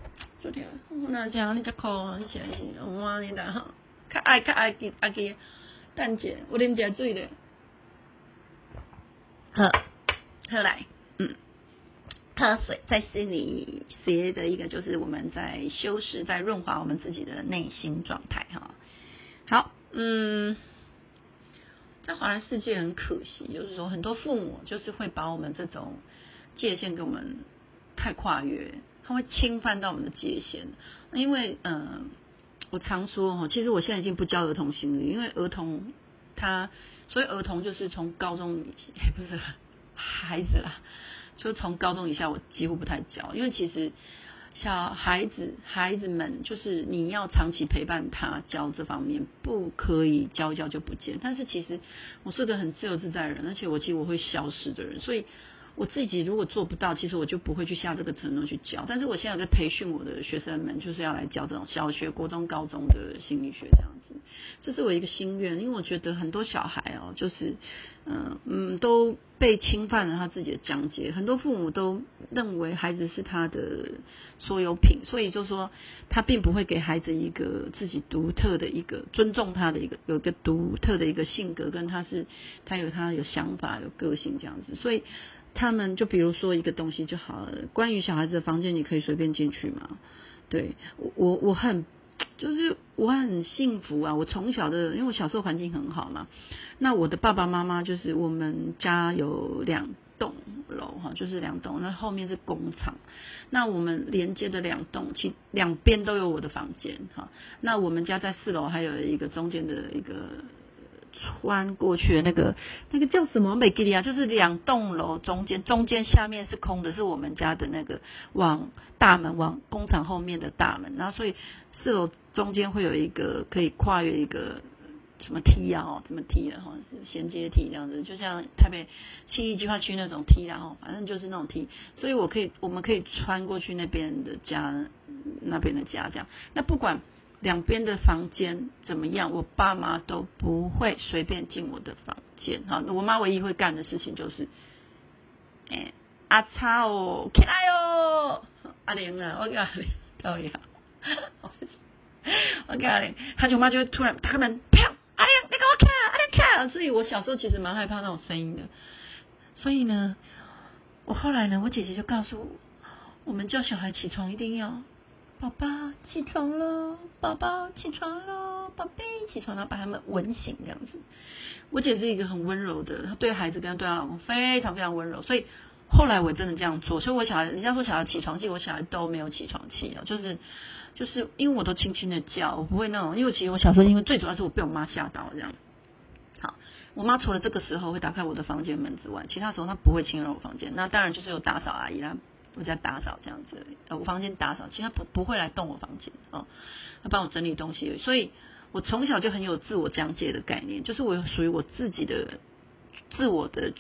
Speaker 1: 昨天我哪讲你在哭？你起来起，我你的哈，较爱较爱给阿给，蛋姐，我啉点水的，喝喝来，嗯，喝水在心里学的一个就是我们在修饰，在润滑我们自己的内心状态哈。好，嗯，在华人世界很可惜，就是说很多父母就是会把我们这种。界限跟我们太跨越，他会侵犯到我们的界限。因为，嗯，我常说哈，其实我现在已经不教儿童心理，因为儿童他，所以儿童就是从高中也不是孩子啦，就从高中以下我几乎不太教，因为其实小孩子孩子们就是你要长期陪伴他教这方面，不可以教一教就不见。但是其实我是个很自由自在的人，而且我其实我会消失的人，所以。我自己如果做不到，其实我就不会去下这个承诺去教。但是我现在在培训我的学生们，就是要来教这种小学、国中、高中的心理学这样子。这是我一个心愿，因为我觉得很多小孩哦，就是嗯嗯都被侵犯了他自己的疆界。很多父母都认为孩子是他的所有品，所以就说他并不会给孩子一个自己独特的一个尊重他的一个有一个独特的一个性格，跟他是他有他有想法、有个性这样子，所以。他们就比如说一个东西就好了，关于小孩子的房间，你可以随便进去吗？对我我我很就是我很幸福啊！我从小的，因为我小时候环境很好嘛，那我的爸爸妈妈就是我们家有两栋楼哈，就是两栋，那后面是工厂，那我们连接的两栋，其两边都有我的房间哈。那我们家在四楼，还有一个中间的一个。穿过去的那个那个叫什么？美吉利亚，就是两栋楼中间，中间下面是空的，是我们家的那个往大门往工厂后面的大门，然后所以四楼中间会有一个可以跨越一个什么梯啊，哦，怎么梯的哈，衔接梯这样子，就像台北新义计划区那种梯然后反正就是那种梯，所以我可以，我们可以穿过去那边的家，那边的家这样。那不管两边的房间怎么样，我爸妈都不会随便进我的房间哈。我妈唯一会干的事情就是，哎，阿超哦，起来哦，阿玲啊，我叫阿玲，导演，我叫阿玲，他舅妈就会突然开门，啪。阿玲，你给我看，阿亮看。所以我小时候其实蛮害怕那种声音的。所以呢，我后来呢，我姐姐就告诉我，我们叫小孩起床一定要，宝宝起床了，宝宝起床了，宝贝起床了，把他们吻醒这样子。我姐是一个很温柔的，她对孩子跟对她老公非常非常温柔。所以后来我真的这样做，所以我小孩，人家说小孩起床气，我小孩都没有起床气啊，就是。就是因为我都轻轻的叫，我不会那种，因为其实我小时候，因为最主要是我被我妈吓到这样。好，我妈除了这个时候会打开我的房间门之外，其他时候她不会侵入我房间。那当然就是有打扫阿姨啦，我家打扫这样子，呃，我房间打扫，其他不不会来动我房间哦，他帮我整理东西。所以我从小就很有自我讲解的概念，就是我有属于我自己的自我的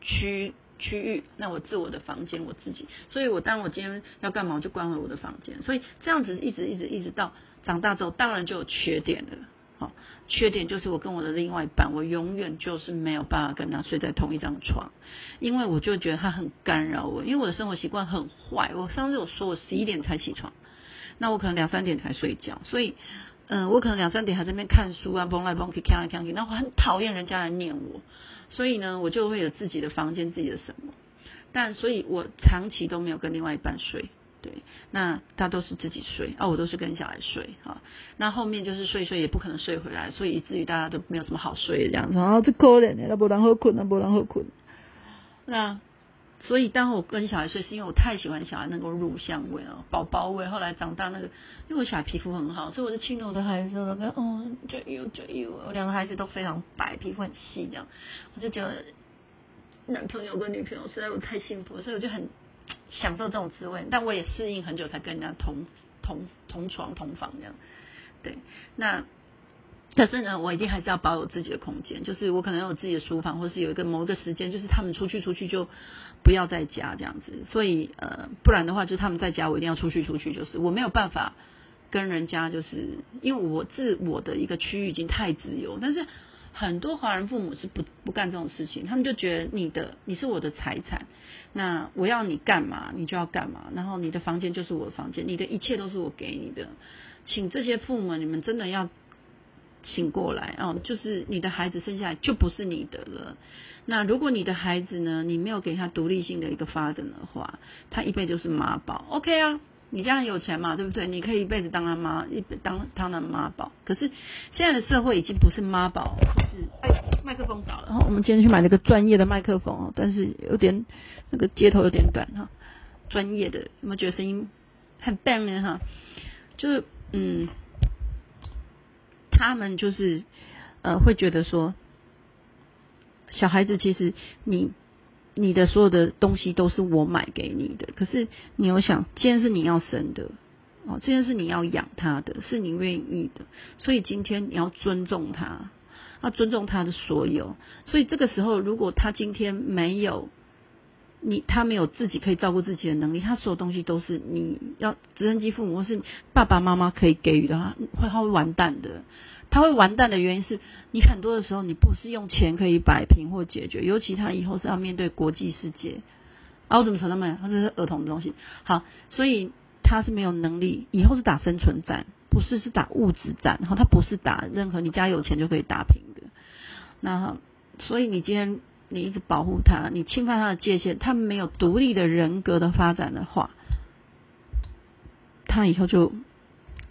Speaker 1: 区。区域，那我自我的房间我自己，所以我当我今天要干嘛，我就关回我的房间。所以这样子一直一直一直到长大之后，当然就有缺点了。好，缺点就是我跟我的另外一半，我永远就是没有办法跟他睡在同一张床，因为我就觉得他很干扰我，因为我的生活习惯很坏。我上次有说我十一点才起床，那我可能两三点才睡觉，所以嗯，我可能两三点还在那边看书啊，蹦来蹦去，看来看去，那我很讨厌人家来念我。所以呢，我就会有自己的房间，自己的什么，但所以我长期都没有跟另外一半睡，对，那他都是自己睡，啊，我都是跟小孩睡，啊，那后面就是睡睡也不可能睡回来，所以以至于大家都没有什么好睡这样子，啊，这可怜的，那不然好困，那不然好困，那。所以，当我跟小孩睡，是因为我太喜欢小孩能够入香味哦，宝宝味。后来长大，那个因为我小孩皮肤很好，所以我就亲了我的孩子，我跟哦，就有就有，我两个孩子都非常白，皮肤很细，这样，我就觉得男朋友跟女朋友实在我太幸福，所以我就很享受这种滋味。但我也适应很久，才跟人家同同同床同房这样。对，那。可是呢，我一定还是要保有自己的空间，就是我可能有自己的书房，或是有一个某一个时间，就是他们出去出去就不要在家这样子。所以呃，不然的话，就他们在家，我一定要出去出去，就是我没有办法跟人家，就是因为我自我的一个区域已经太自由。但是很多华人父母是不不干这种事情，他们就觉得你的你是我的财产，那我要你干嘛你就要干嘛，然后你的房间就是我的房间，你的一切都是我给你的。请这些父母，你们真的要。醒过来哦，就是你的孩子生下来就不是你的了。那如果你的孩子呢，你没有给他独立性的一个发展的话，他一辈子就是妈宝。OK 啊，你家很有钱嘛，对不对？你可以一辈子当他妈，一当他的妈宝。可是现在的社会已经不是妈宝，就是，麦克风倒了。然后我们今天去买了个专业的麦克风，但是有点那个接头有点短哈。专业的有没有觉得声音很棒呢？哈，就是嗯。他们就是呃，会觉得说，小孩子其实你你的所有的东西都是我买给你的，可是你有想，今天是你要生的哦，这件是你要养他的，是你愿意的，所以今天你要尊重他，要尊重他的所有。所以这个时候，如果他今天没有你，他没有自己可以照顾自己的能力，他所有东西都是你要直升机父母或是爸爸妈妈可以给予的，会他会完蛋的。他会完蛋的原因是你很多的时候你不是用钱可以摆平或解决，尤其他以后是要面对国际世界。啊，我怎么扯那么远？他这是儿童的东西。好，所以他是没有能力，以后是打生存战，不是是打物质战。然后他不是打任何你家有钱就可以打平。那所以你今天你一直保护他，你侵犯他的界限，他没有独立的人格的发展的话，他以后就。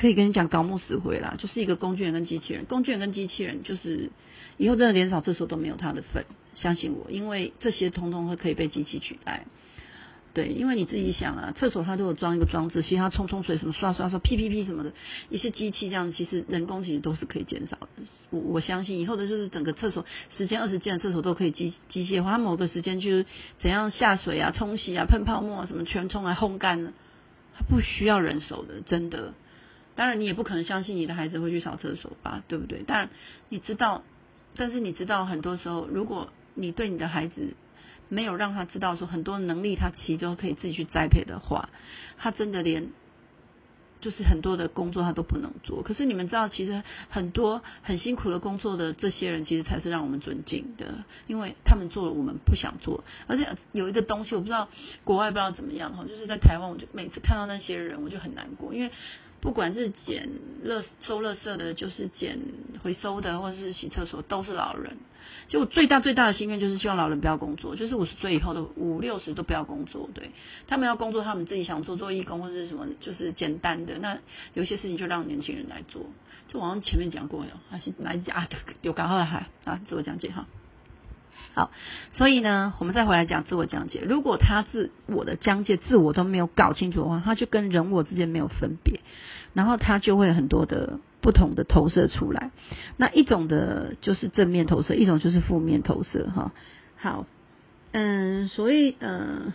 Speaker 1: 可以跟你讲搞木死灰啦，就是一个工具人跟机器人。工具人跟机器人就是以后真的连扫厕所都没有他的份，相信我，因为这些通通会可以被机器取代。对，因为你自己想啊，厕所它都有装一个装置，其实它冲冲水什么刷刷刷，屁屁屁什么的，一些机器这样，其实人工其实都是可以减少的。我我相信以后的就是整个厕所十间二十间的厕所都可以机机械化，它某个时间就是怎样下水啊、冲洗啊、喷泡沫啊什么全冲来烘干了，它不需要人手的，真的。当然你也不可能相信你的孩子会去扫厕所吧，对不对？但你知道，但是你知道很多时候，如果你对你的孩子没有让他知道说很多能力他其中可以自己去栽培的话，他真的连。就是很多的工作他都不能做，可是你们知道，其实很多很辛苦的工作的这些人，其实才是让我们尊敬的，因为他们做了我们不想做。而且有一个东西，我不知道国外不知道怎么样哈，就是在台湾，我就每次看到那些人，我就很难过，因为。不管是捡垃收垃圾的，就是捡回收的，或者是洗厕所，都是老人。就我最大最大的心愿就是希望老人不要工作，就是五十岁以后的五六十都不要工作。对他们要工作，他们自己想做做义工或者是什么，就是简单的。那有些事情就让年轻人来做。这我好像前面讲过哟，还是来讲有刚好还啊，自我讲解哈。好，所以呢，我们再回来讲自我讲解。如果他自我的疆界自我都没有搞清楚的话，他就跟人我之间没有分别，然后他就会很多的不同的投射出来。那一种的就是正面投射，一种就是负面投射。哈，好，嗯，所以嗯，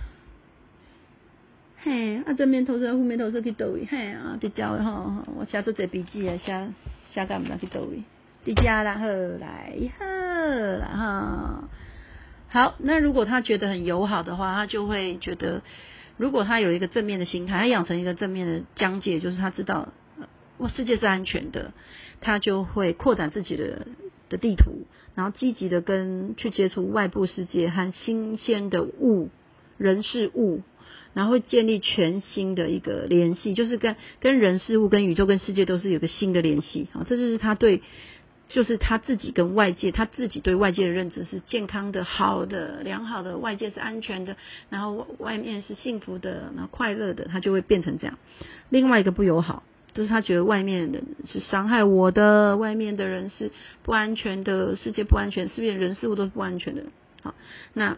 Speaker 1: 嘿，啊，正面投射、负面投射去倒位？嘿啊，伫教哈，我写出这笔记啊，写写干唔啦去倒位？伫家啦，好来好啦哈。好，那如果他觉得很友好的话，他就会觉得，如果他有一个正面的心态，他养成一个正面的疆界，就是他知道，我世界是安全的，他就会扩展自己的的地图，然后积极的跟去接触外部世界和新鲜的物人事物，然后会建立全新的一个联系，就是跟跟人事物、跟宇宙、跟世界都是有个新的联系啊，这就是他对。就是他自己跟外界，他自己对外界的认知是健康的、好的、良好的，外界是安全的，然后外面是幸福的、然后快乐的，他就会变成这样。另外一个不友好，就是他觉得外面的是伤害我的，外面的人是不安全的，世界不安全，世界人事物都是不安全的。好，那。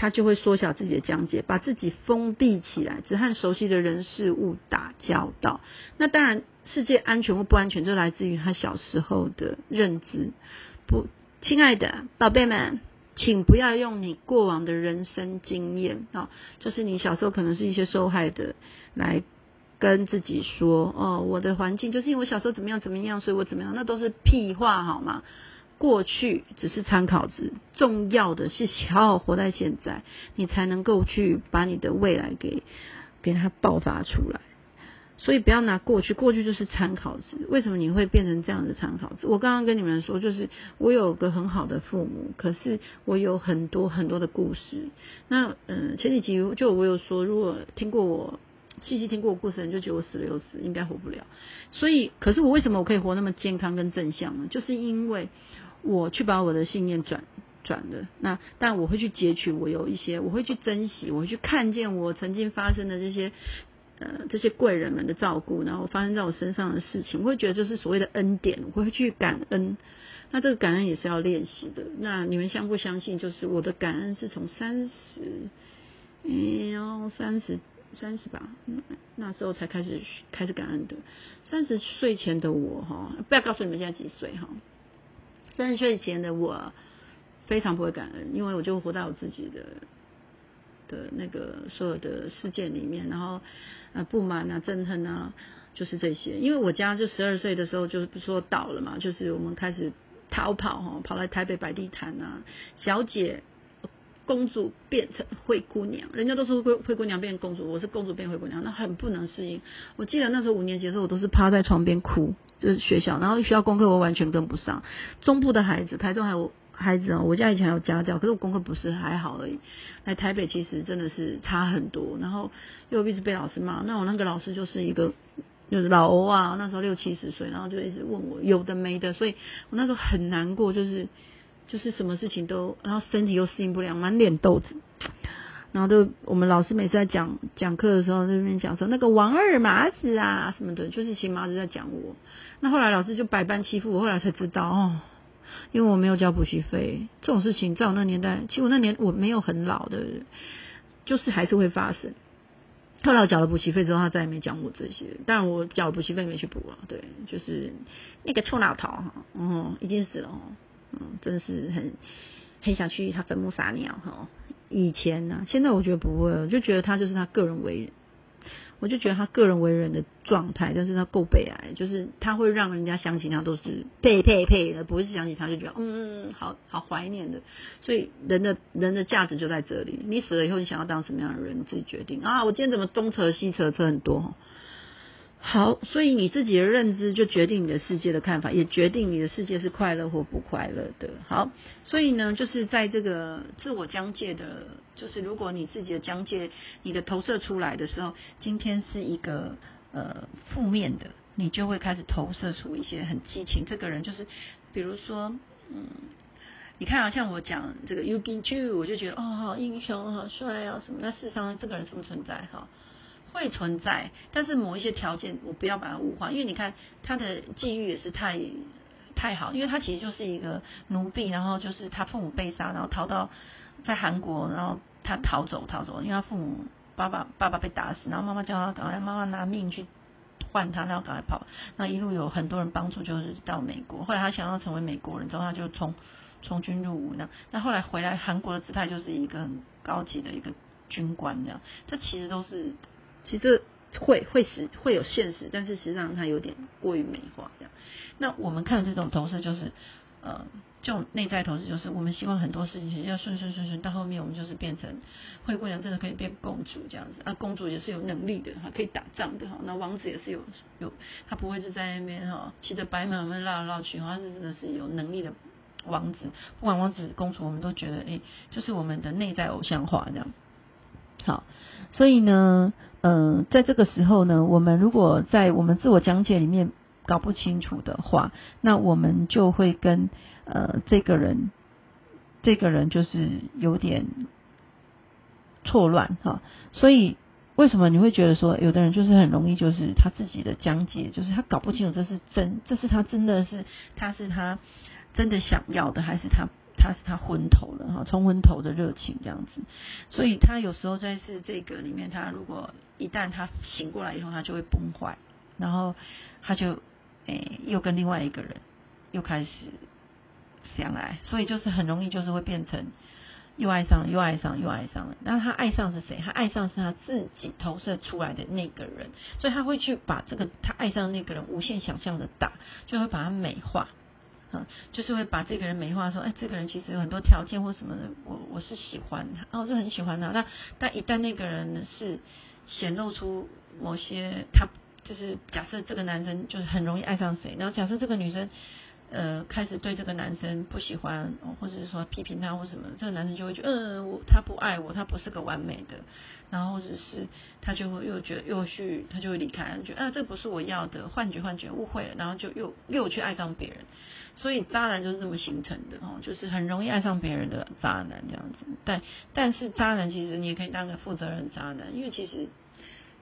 Speaker 1: 他就会缩小自己的疆界，把自己封闭起来，只和熟悉的人事物打交道。那当然，世界安全或不安全，就来自于他小时候的认知。不，亲爱的宝贝们，请不要用你过往的人生经验啊，就是你小时候可能是一些受害的，来跟自己说哦，我的环境就是因为我小时候怎么样怎么样，所以我怎么样，那都是屁话好吗？过去只是参考值，重要的是好好活在现在，你才能够去把你的未来给给它爆发出来。所以不要拿过去，过去就是参考值。为什么你会变成这样的参考值？我刚刚跟你们说，就是我有个很好的父母，可是我有很多很多的故事。那嗯，前几集就我有说，如果听过我细细听过我故事的人，就觉得我死了又死，应该活不了。所以，可是我为什么我可以活那么健康跟正向呢？就是因为。我去把我的信念转转的，那但我会去截取，我有一些我会去珍惜，我会去看见我曾经发生的这些呃这些贵人们的照顾，然后发生在我身上的事情，我会觉得就是所谓的恩典，我会去感恩。那这个感恩也是要练习的。那你们相不相信？就是我的感恩是从三十，嗯，要三十三十吧，那时候才开始开始感恩的。三十岁前的我哈，不要告诉你们现在几岁哈。三十岁前的我非常不会感恩，因为我就活在我自己的的那个所有的事件里面，然后呃不满啊、憎恨啊，就是这些。因为我家就十二岁的时候就不说倒了嘛，就是我们开始逃跑哈，跑来台北摆地摊啊，小姐公主变成灰姑娘，人家都说灰灰姑娘变公主，我是公主变灰姑娘，那很不能适应。我记得那时候五年级的时候，我都是趴在床边哭。就是学校，然后学校功课我完全跟不上。中部的孩子，台中还有孩子啊，我家以前还有家教，可是我功课不是还好而已。来台北其实真的是差很多，然后又一直被老师骂。那我那个老师就是一个就是老欧啊，那时候六七十岁，然后就一直问我有的没的，所以我那时候很难过，就是就是什么事情都，然后身体又适应不良，满脸痘子。然后都我们老师每次在讲讲课的时候，在那边讲说那个王二麻子啊什么的，就是秦麻子在讲我。那后来老师就百般欺负我，后来才知道哦，因为我没有交补习费，这种事情在我那年代，其实我那年我没有很老的，就是还是会发生。后来我缴了补习费之后，他再也没讲我这些，但我缴补习费没去补啊。对，就是那个臭老头哈，哦，已经死了哦，嗯，真的是很很想去他坟墓撒尿哈。以前呢，现在我觉得不会，我就觉得他就是他个人为人。我就觉得他个人为人的状态，但是他够悲哀，就是他会让人家想起他都是呸呸呸的，不是想起他就觉得嗯，好好怀念的。所以人的人的价值就在这里，你死了以后，你想要当什么样的人，你自己决定啊。我今天怎么东扯西扯，扯很多好，所以你自己的认知就决定你的世界的看法，也决定你的世界是快乐或不快乐的。好，所以呢，就是在这个自我疆界的，就是如果你自己的疆界，你的投射出来的时候，今天是一个呃负面的，你就会开始投射出一些很激情。这个人就是，比如说，嗯，你看啊，像我讲这个 U B G，我就觉得哦，好英雄，好帅啊，什么？那事实上，这个人存不存在？哈。会存在，但是某一些条件，我不要把它物化，因为你看他的际遇也是太太好，因为他其实就是一个奴婢，然后就是他父母被杀，然后逃到在韩国，然后他逃走逃走，因为他父母爸爸爸爸被打死，然后妈妈叫他赶快，妈妈拿命去换他，然后赶快跑，那一路有很多人帮助，就是到美国，后来他想要成为美国人之后，他就从从军入伍，那那后来回来韩国的姿态就是一个很高级的一个军官这样，这其实都是。其实会会实会有现实，但是实际上它有点过于美化这样。那我们看这种投射，就是呃，这种内在投射，就是我们希望很多事情要顺顺顺顺，到后面我们就是变成灰姑娘，真的可以变公主这样子啊。公主也是有能力的哈，可以打仗的哈。那王子也是有有，他不会是在那边哈骑着白马们绕来绕去，他是真的是有能力的王子。不管王子公主，我们都觉得哎，就是我们的内在偶像化这样。好，所以呢。嗯，在这个时候呢，我们如果在我们自我讲解里面搞不清楚的话，那我们就会跟呃这个人，这个人就是有点错乱哈。所以为什么你会觉得说，有的人就是很容易就是他自己的讲解，就是他搞不清楚这是真，这是他真的是他是他真的想要的，还是他？他是他昏头了哈，冲昏头的热情这样子，所以他有时候在是这个里面，他如果一旦他醒过来以后，他就会崩坏，然后他就诶又跟另外一个人又开始相爱，所以就是很容易就是会变成又爱上了又爱上又爱上了。那他爱上是谁？他爱上是他自己投射出来的那个人，所以他会去把这个他爱上那个人无限想象的大，就会把它美化。嗯，就是会把这个人美化，说，哎，这个人其实有很多条件或什么的，我我是喜欢他，啊，我，就很喜欢他。但但一旦那个人是显露出某些，他就是假设这个男生就是很容易爱上谁，然后假设这个女生呃开始对这个男生不喜欢，或者是说批评他或什么，这个男生就会觉得，嗯，我他不爱我，他不是个完美的。然后或者是他就会又觉得又去，他就会离开，觉得啊这不是我要的，幻觉幻觉，误会了，然后就又又去爱上别人，所以渣男就是这么形成的哦，就是很容易爱上别人的渣男这样子。但但是渣男其实你也可以当个负责任渣男，因为其实。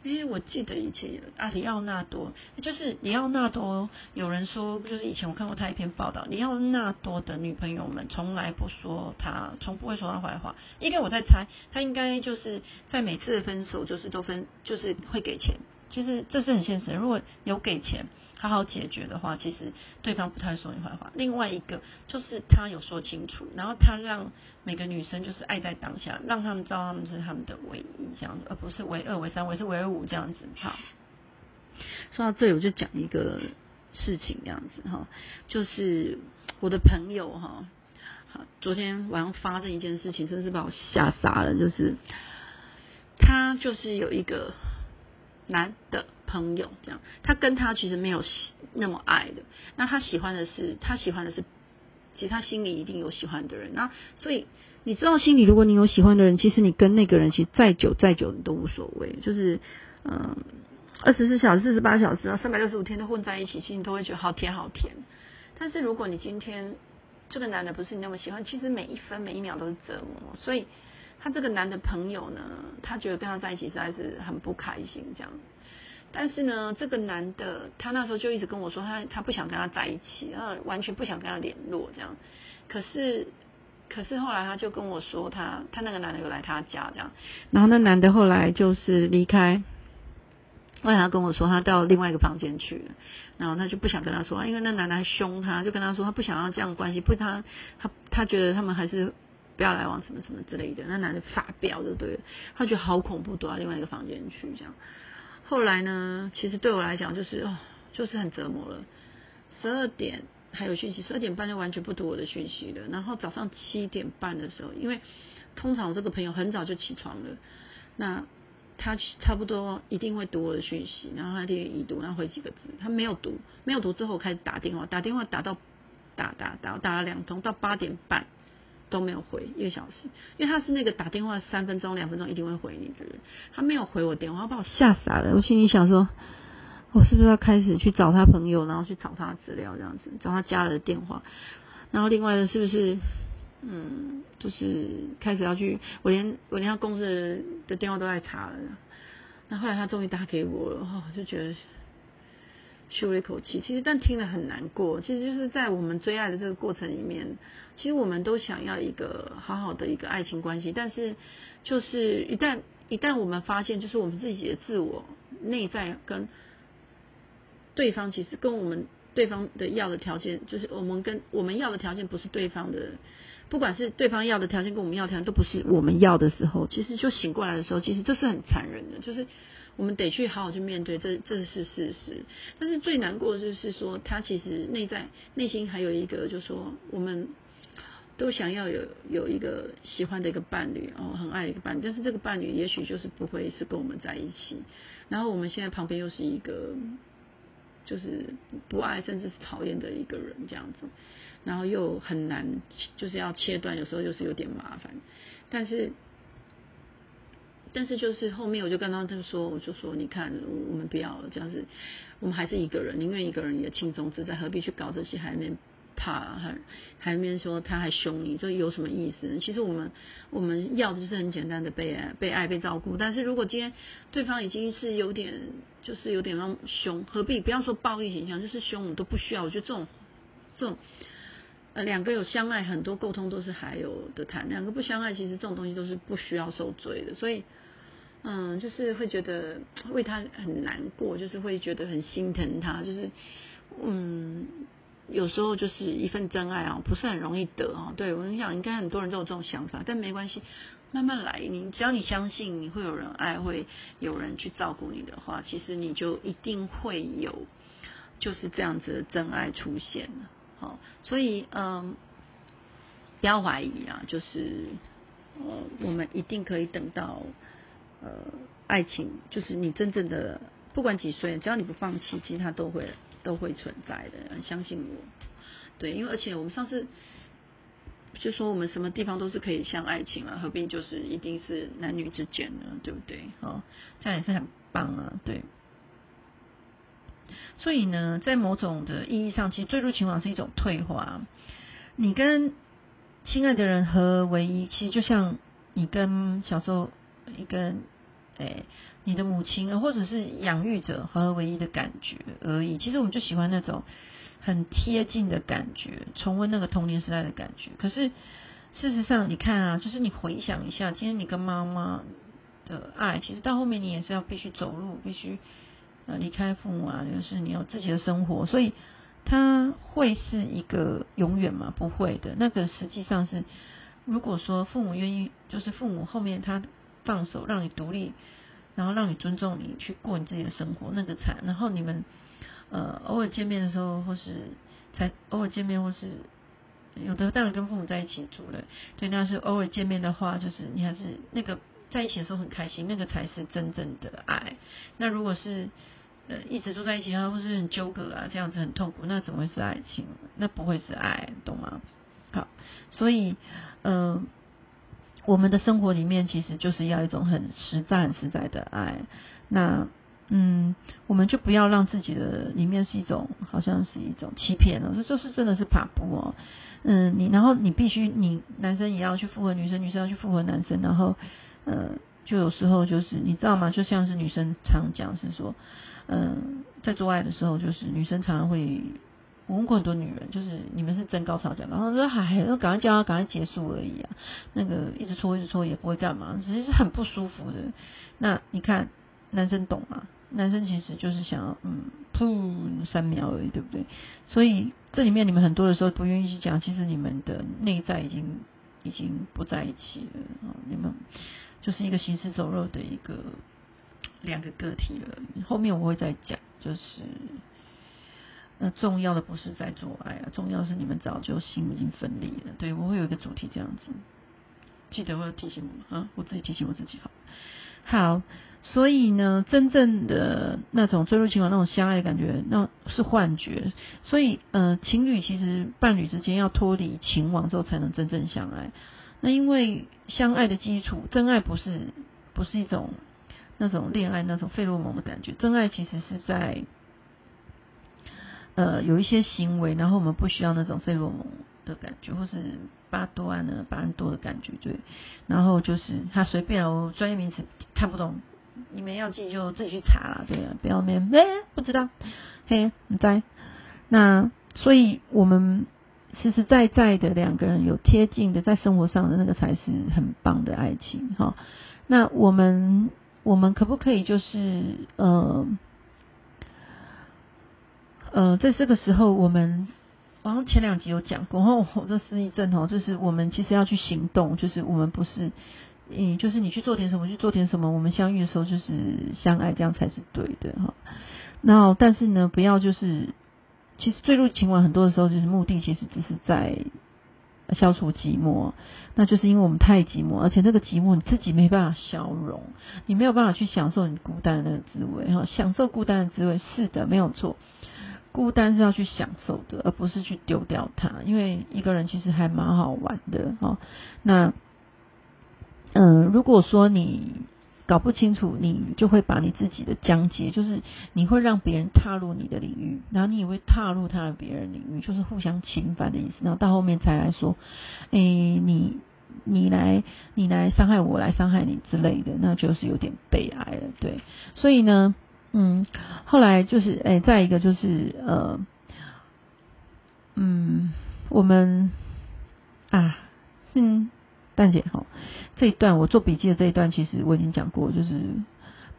Speaker 1: 因为我记得以前阿，里奥纳多就是里奥纳多，有人说就是以前我看过他一篇报道，里奥纳多的女朋友们从来不说他，从不会说他坏话。应该我在猜，他应该就是在每次的分手就是都分，就是会给钱，其实这是很现实。如果有给钱。好好解决的话，其实对方不太说你坏话。另外一个就是他有说清楚，然后他让每个女生就是爱在当下，让他们知道他们是他们的唯一这样子，而不是唯二、唯三、唯四、唯五这样子。好，说到这里我就讲一个事情这样子哈，就是我的朋友哈，昨天晚上发生一件事情，真是把我吓傻了，就是他就是有一个男的。朋友这样，他跟他其实没有那么爱的。那他喜欢的是，他喜欢的是，其实他心里一定有喜欢的人。那所以你知道，心里如果你有喜欢的人，其实你跟那个人其实再久再久你都无所谓。就是嗯，二十四小时、四十八小时啊，三百六十五天都混在一起，其实你都会觉得好甜好甜。但是如果你今天这个男的不是你那么喜欢，其实每一分每一秒都是折磨。所以他这个男的朋友呢，他觉得跟他在一起实在是很不开心，这样。但是呢，这个男的他那时候就一直跟我说，他他不想跟他在一起，然后完全不想跟他联络这样。可是，可是后来他就跟我说，他他那个男的又来他家这样。然后那男的后来就是离开，后来他跟我说，他到另外一个房间去了。然后他就不想跟他说，因为那男的还凶他，就跟他说他不想要这样关系，不他他他觉得他们还是不要来往什么什么之类的。那男的发飙就对了，他觉得好恐怖，躲到另外一个房间去这样。后来呢，其实对我来讲就是哦，就是很折磨了。十二点还有讯息，十二点半就完全不读我的讯息了。然后早上七点半的时候，因为通常我这个朋友很早就起床了，那他差不多一定会读我的讯息，然后他定已读，然后回几个字。他没有读，没有读之后开始打电话，打电话打到打打打打了两通，到八点半。都没有回一个小时，因为他是那个打电话三分钟、两分钟一定会回你的人，他没有回我电话，把我吓傻了。我心里想说，我是不是要开始去找他朋友，然后去找他资料这样子，找他家人的电话，然后另外的是不是，嗯，就是开始要去，我连我连他公司的电话都在查了。那后来他终于打给我了，哦，就觉得。舒了一口气，其实但听了很难过。其实就是在我们追爱的这个过程里面，其实我们都想要一个好好的一个爱情关系，但是就是一旦一旦我们发现，就是我们自己的自我内在跟对方其实跟我们对方的要的条件，就是我们跟我们要的条件不是对方的，不管是对方要的条件跟我们要条件都不是我们要的时候，其实就醒过来的时候，其实这是很残忍的，就是。我们得去好好去面对，这这是事实。但是最难过的就是说，他其实内在内心还有一个，就是说，我们都想要有有一个喜欢的一个伴侣哦，很爱一个伴侣。但是这个伴侣也许就是不会是跟我们在一起。然后我们现在旁边又是一个就是不爱甚至是讨厌的一个人这样子，然后又很难就是要切断，有时候就是有点麻烦。但是。但是就是后面我就跟他们说，我就说你看我们不要，这样子我们还是一个人，宁愿一个人也轻松自在，何必去搞这些？还面怕还还面说他还凶你，这有什么意思？其实我们我们要的就是很简单的被爱、被爱、被照顾。但是如果今天对方已经是有点就是有点那凶，何必不要说暴力形象，就是凶我们都不需要。我觉得这种这种呃两个有相爱，很多沟通都是还有的谈；两个不相爱，其实这种东西都是不需要受罪的。所以。嗯，就是会觉得为他很难过，就是会觉得很心疼他，就是嗯，有时候就是一份真爱啊，不是很容易得啊。对我想，应该很多人都有这种想法，但没关系，慢慢来。你只要你相信你会有人爱，会有人去照顾你的话，其实你就一定会有就是这样子的真爱出现好，所以嗯，不要怀疑啊，就是呃，我们一定可以等到。呃，爱情就是你真正的，不管几岁，只要你不放弃，其实它都会都会存在的。相信我，对，因为而且我们上次就说我们什么地方都是可以像爱情了，何必就是一定是男女之间呢？对不对？哦，这样也是很棒啊，对。所以呢，在某种的意义上，其实坠入情网是一种退化。你跟亲爱的人合为一，其实就像你跟小时候。你跟，哎，你的母亲或者是养育者合而为一的感觉而已。其实我们就喜欢那种很贴近的感觉，重温那个童年时代的感觉。可是事实上，你看啊，就是你回想一下，今天你跟妈妈的爱，其实到后面你也是要必须走路，必须呃离开父母啊，就是你有自己的生活，所以他会是一个永远吗？不会的。那个实际上是，如果说父母愿意，就是父母后面他。放手，让你独立，然后让你尊重你去过你自己的生活，那个才。然后你们呃偶尔见面的时候，或是才偶尔见面，或是有的当然跟父母在一起住了，对，那是偶尔见面的话，就是你还是那个在一起的时候很开心，那个才是真正的爱。那如果是一直住在一起啊，或是很纠葛啊，这样子很痛苦，那怎么会是爱情？那不会是爱，懂吗？好，所以嗯。我们的生活里面其实就是要一种很实在、很实在的爱。那嗯，我们就不要让自己的里面是一种好像是一种欺骗了。这就是真的是爬步哦。嗯，你然后你必须你男生也要去附和女生，女生要去附和男生。然后嗯，就有时候就是你知道吗？就像是女生常讲是说，嗯，在做爱的时候，就是女生常常会。我问过很多女人，就是你们是真高潮讲，然后说还要赶快叫他赶快结束而已啊，那个一直搓一直搓也不会干嘛，只是很不舒服的。那你看男生懂吗？男生其实就是想要嗯噗三秒而已，对不对？所以这里面你们很多的时候不愿意去讲，其实你们的内在已经已经不在一起了啊，你们就是一个行尸走肉的一个
Speaker 2: 两个个体了。后面我会再讲，就是那重要的不是在做爱啊，重要是你们早就心已经分离了。对我会有一个主题这样子，记得我要提醒我啊，我自己提醒我自己好。好，所以呢，真正的那种坠入情网、那种相爱的感觉，那是幻觉。所以，呃，情侣其实伴侣之间要脱离情网之后，才能真正相爱。那因为相爱的基础，真爱不是不是一种那种恋爱那种费洛蒙的感觉，真爱其实是在呃有一些行为，然后我们不需要那种费洛蒙。的感觉，或是巴多安呢，巴安多的感觉，对。然后就是他随便哦，专业名词看不懂，你们要记就自己去查啦，对啊，不要面哎不知道，嘿你在。那所以我们实实在在的两个人有贴近的在生活上的那个才是很棒的爱情哈。那我们我们可不可以就是呃呃在这个时候我们。然后前两集有讲过，然后我这失忆症哦，就是我们其实要去行动，就是我们不是，嗯，就是你去做点什么，去做点什么，我们相遇的时候就是相爱，这样才是对的哈。那，但是呢，不要就是，其实坠入情网很多的时候，就是目的其实只是在消除寂寞，那就是因为我们太寂寞，而且那个寂寞你自己没办法消融，你没有办法去享受你孤单的那个滋味哈，享受孤单的滋味是的，没有错。孤单是要去享受的，而不是去丢掉它。因为一个人其实还蛮好玩的哈。那，嗯，如果说你搞不清楚，你就会把你自己的疆界，就是你会让别人踏入你的领域，然后你也会踏入他的别人领域，就是互相侵犯的意思。然后到后面才来说，诶，你你来你来伤害我，来伤害你之类的，那就是有点悲哀了。对，所以呢。嗯，后来就是诶，再一个就是呃，嗯，我们啊，嗯，蛋姐哈，这一段我做笔记的这一段，其实我已经讲过，就是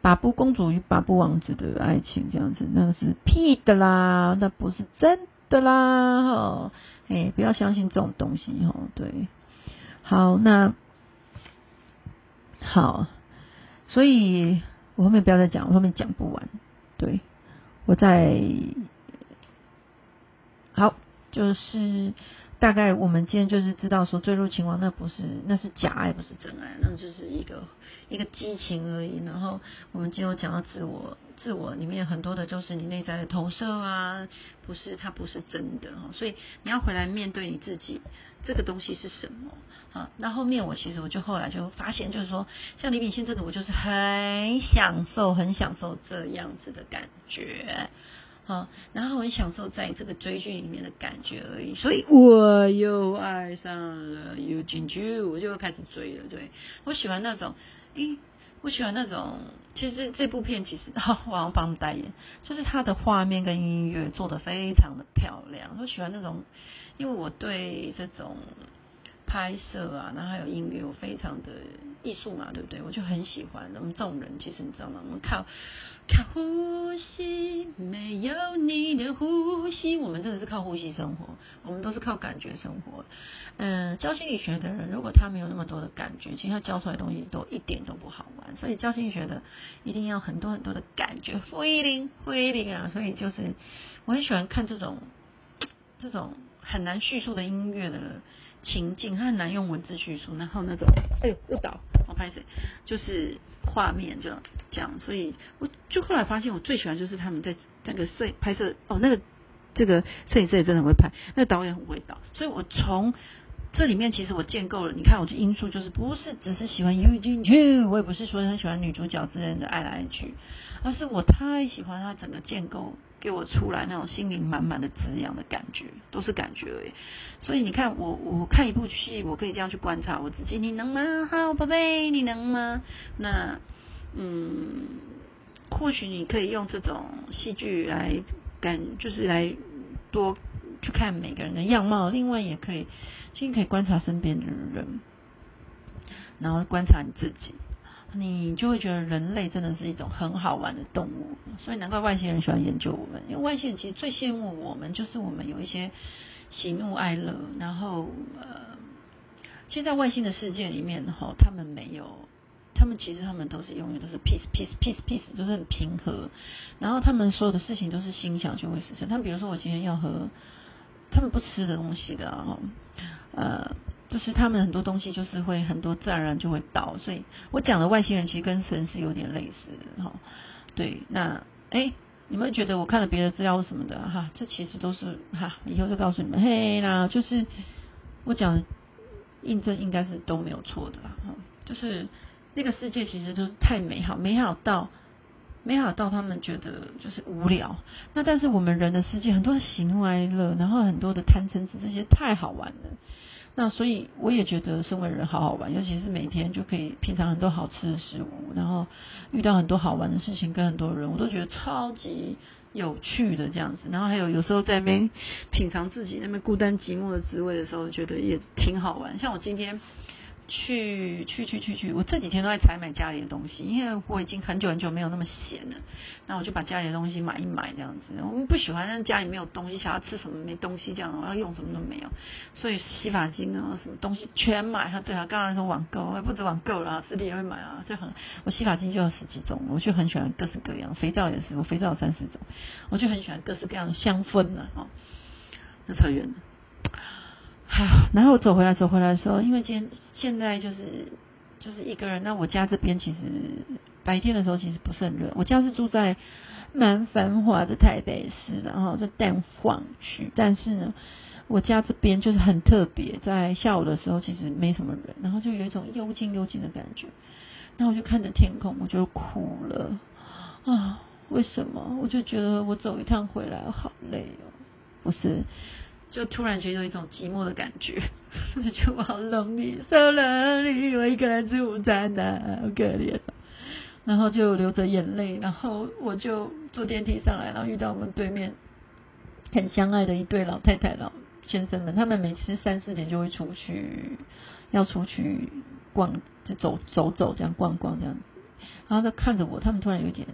Speaker 2: 巴布公主与巴布王子的爱情这样子，那个是屁的啦，那不是真的啦，哈，哎，不要相信这种东西哈，对，好，那好，所以。我后面不要再讲，我后面讲不完。对，我在好，就是大概我们今天就是知道说坠入情网，那不是那是假爱，不是真爱，那就是一个一个激情而已。然后我们今天讲到自我，自我里面很多的就是你内在的投射啊，不是它不是真的哈，所以你要回来面对你自己。这个东西是什么啊？那后面我其实我就后来就发现，就是说像李炳宪这种，我就是很享受，很享受这样子的感觉啊，然后很享受在这个追剧里面的感觉而已。所以我又爱上了，又进去，我就开始追了。对我喜欢那种，诶，我喜欢那种。其实这部片其实，我要帮代言，就是它的画面跟音乐做的非常的漂亮。我喜欢那种。因为我对这种拍摄啊，然后还有音乐，我非常的艺术嘛，对不对？我就很喜欢。我们这种人，其实你知道吗？我们靠靠呼吸，没有你的呼吸，我们真的是靠呼吸生活。我们都是靠感觉生活。嗯，教心理学的人，如果他没有那么多的感觉，其实他教出来的东西都一点都不好玩。所以教心理学的一定要很多很多的感觉，feeling，feeling 啊。所以就是我很喜欢看这种这种。很难叙述的音乐的情境，很难用文字叙述。然后那种，哎呦，误导，我拍谁？就是画面就这样。所以我就后来发现，我最喜欢就是他们在那个摄拍摄哦，那个这个摄影师也真的很会拍，那个导演很会导。所以我从这里面其实我建构了，你看我的因素就是不是只是喜欢 U 进去，我也不是说很喜欢女主角之间的爱来爱去，而是我太喜欢他整个建构。给我出来那种心灵满满的滋养的感觉，都是感觉而已。所以你看，我我看一部戏，我可以这样去观察我自己。你能吗？好宝贝，你能吗？那嗯，或许你可以用这种戏剧来感，就是来多去看每个人的样貌。另外，也可以，其实可以观察身边的人，然后观察你自己。你就会觉得人类真的是一种很好玩的动物，所以难怪外星人喜欢研究我们。因为外星人其实最羡慕我们，就是我们有一些喜怒哀乐。然后呃，其实在外星的世界里面哈，他们没有他们其实他们都是永远都是 peace peace peace peace，就是很平和。然后他们所有的事情都是心想就会实现。他们比如说我今天要喝他们不吃的东西的啊，呃，就是他们很多东西就是会很多自然而然就会到。所以我讲的外星人其实跟神是有点类似的哈。对，那哎。你们觉得我看了别的资料什么的哈，这其实都是哈，以后就告诉你们，嘿啦，就是我讲的印证应该是都没有错的啦，哈，就是那个世界其实都是太美好，美好到美好到他们觉得就是无聊。那但是我们人的世界很多的喜怒哀乐，然后很多的贪嗔痴，这些太好玩了。那所以我也觉得身为人好好玩，尤其是每天就可以品尝很多好吃的食物，然后遇到很多好玩的事情，跟很多人，我都觉得超级有趣的这样子。然后还有有时候在那边品尝自己那边孤单寂寞的滋味的时候，觉得也挺好玩。像我今天。去去去去去！我这几天都在采买家里的东西，因为我已经很久很久没有那么闲了。那我就把家里的东西买一买，这样子。我们不喜欢让家里没有东西，想要吃什么没东西，这样我要用什么都没有。所以洗发精啊，什么东西全买。对啊，刚才说网购，不止网购了，实体也会买啊。就很，我洗发精就有十几种，我就很喜欢各式各样。肥皂也是，我肥皂有三四种，我就很喜欢各式各样的香氛呢。哦，那扯远了。然后我走回来，走回来的时候，因为今天现在就是就是一个人。那我家这边其实白天的时候其实不是很热。我家是住在蛮繁华的台北市，然后在蛋黄区。但是呢，我家这边就是很特别，在下午的时候其实没什么人，然后就有一种幽静幽静的感觉。然后我就看着天空，我就哭了啊！为什么？我就觉得我走一趟回来好累哦，不是。就突然觉得有一种寂寞的感觉，就我好 lonely，so lonely，我一个人吃午餐呐，好可怜。然后就流着眼泪，然后我就坐电梯上来，然后遇到我们对面很相爱的一对老太太、老先生们，他们每次三四点就会出去，要出去逛，就走走走，这样逛逛这样。然后他看着我，他们突然有点。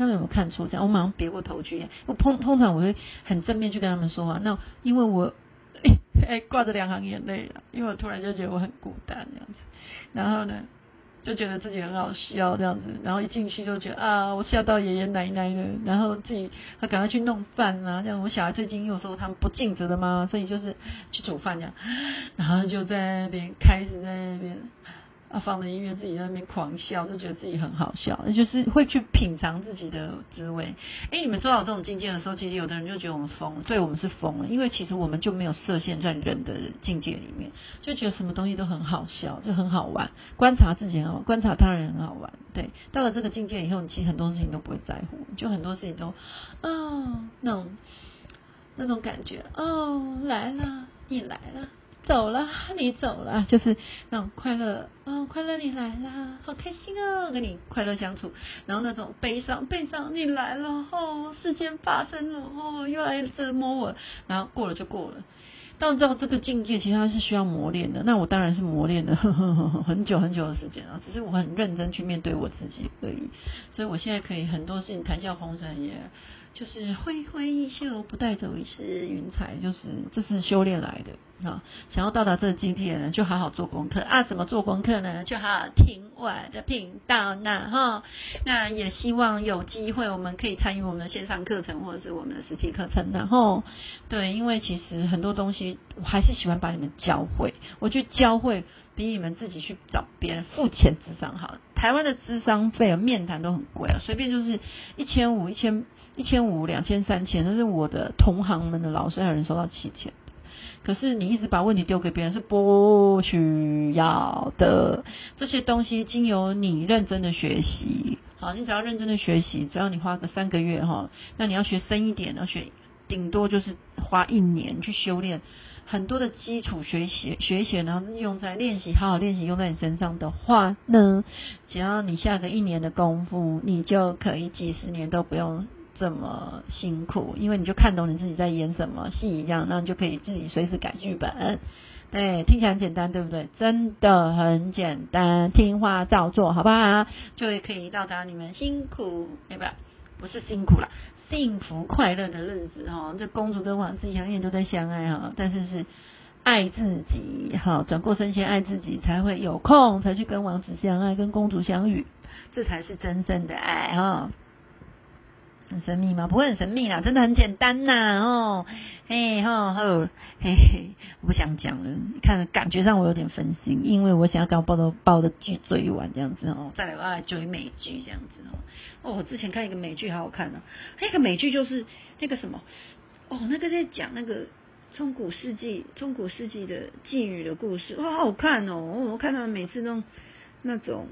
Speaker 2: 他们有没有看错？这样我马上别过头去。我通通常我会很正面去跟他们说话。那因为我 哎挂着两行眼泪了，因为我突然就觉得我很孤单这样子。然后呢，就觉得自己很好笑这样子。然后一进去就觉得啊，我吓到爷爷奶奶的。然后自己他赶快去弄饭啊，这样我小孩最近又说他们不尽责的嘛，所以就是去煮饭这样。然后就在那边开始在那边。啊，放着音乐自己在那边狂笑，就觉得自己很好笑，就是会去品尝自己的滋味。哎，你们说到这种境界的时候，其实有的人就觉得我们疯了，对我们是疯了，因为其实我们就没有设限在人的境界里面，就觉得什么东西都很好笑，就很好玩，观察自己很好，观察他人很好玩。对，到了这个境界以后，你其实很多事情都不会在乎，就很多事情都，哦，那种那种感觉，哦，来了，你来了。走了，你走了，就是那种快乐，哦，快乐你来啦，好开心哦，跟你快乐相处。然后那种悲伤，悲伤你来了，哦，事件发生了，哦，又来折磨我。然后过了就过了。到知道这个境界，其实它是需要磨练的。那我当然是磨练了 很久很久的时间啊，只是我很认真去面对我自己而已。所以我现在可以很多事情谈笑风生也。就是挥挥衣袖，不带走一丝云彩，就是这是修炼来的啊！想要到达这个境界呢，就好好做功课啊！怎么做功课呢？就好好听我的频道呢哈！那也希望有机会，我们可以参与我们的线上课程或者是我们的实体课程，然后对，因为其实很多东西，我还是喜欢把你们教会。我觉得教会比你们自己去找别人付钱智商好。台湾的智商费啊，面谈都很贵啊，随便就是一千五、一千。一千五、两千、三千，但是我的同行们的老师还有人收到七千。可是你一直把问题丢给别人是不需要的。这些东西经由你认真的学习，好，你只要认真的学习，只要你花个三个月哈，那你要学深一点，要学顶多就是花一年去修炼很多的基础学习，学习然后用在练习，好好练习用在你身上的话呢，只要你下个一年的功夫，你就可以几十年都不用。这么辛苦，因为你就看懂你自己在演什么戏一样，那你就可以自己随时改剧本。对，听起来很简单，对不对？真的很简单，听话照做，好不好？就会可以到达你们辛苦，哎不？不是辛苦了，幸福快乐的日子哈。这公主跟王子永远都在相爱哈，但是是爱自己，哈，转过身先爱自己，才会有空才去跟王子相爱，跟公主相遇，这才是真正的爱哈。很神秘吗？不会很神秘啦，真的很简单呐哦，嘿吼吼，嘿嘿，我不想讲了，看感觉上我有点分心，因为我想要刚报的报的剧追完这样子哦，再来我要来追美剧这样子哦。哦，我之前看一个美剧好好看哦，那个美剧就是那个什么，哦，那个在讲那个中古世纪中古世纪的妓女的故事，哇，好看哦，我看他们每次那种那种。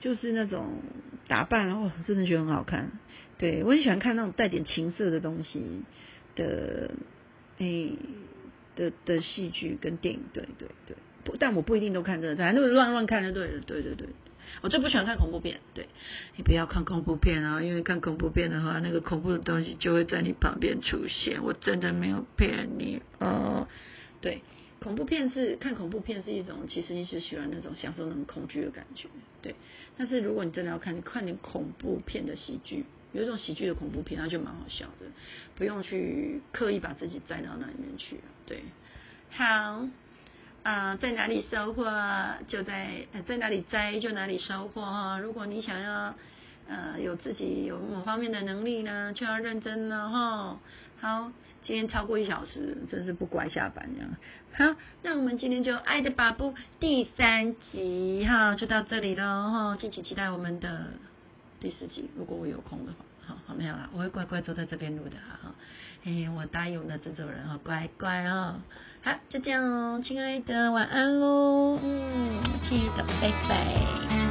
Speaker 2: 就是那种打扮，哦，真的觉得很好看。对我很喜欢看那种带点情色的东西的，诶的的戏剧跟电影。对对对，不，但我不一定都看这个，反正乱乱看就对了。对对对，我最不喜欢看恐怖片。对你不要看恐怖片啊，因为看恐怖片的话，那个恐怖的东西就会在你旁边出现。我真的没有骗你哦。对。恐怖片是看恐怖片是一种，其实你是喜欢那种享受那种恐惧的感觉，对。但是如果你真的要看，你看点恐怖片的喜剧，有一种喜剧的恐怖片，它就蛮好笑的，不用去刻意把自己栽到那里面去，对。好，啊，在哪里收获就在在哪里栽就哪里收获哈。如果你想要呃有自己有某方面的能力呢，就要认真了哈。好，今天超过一小时，真是不乖下班这样。好，那我们今天就《爱的把布》第三集哈，就到这里喽哈，敬请期待我们的第四集。如果我有空的话，好好没有啦，我会乖乖坐在这边录的哈。嘿，我答应我的制作人哈，乖乖哦。好，就这样哦，亲爱的，晚安喽。嗯，记得拜拜。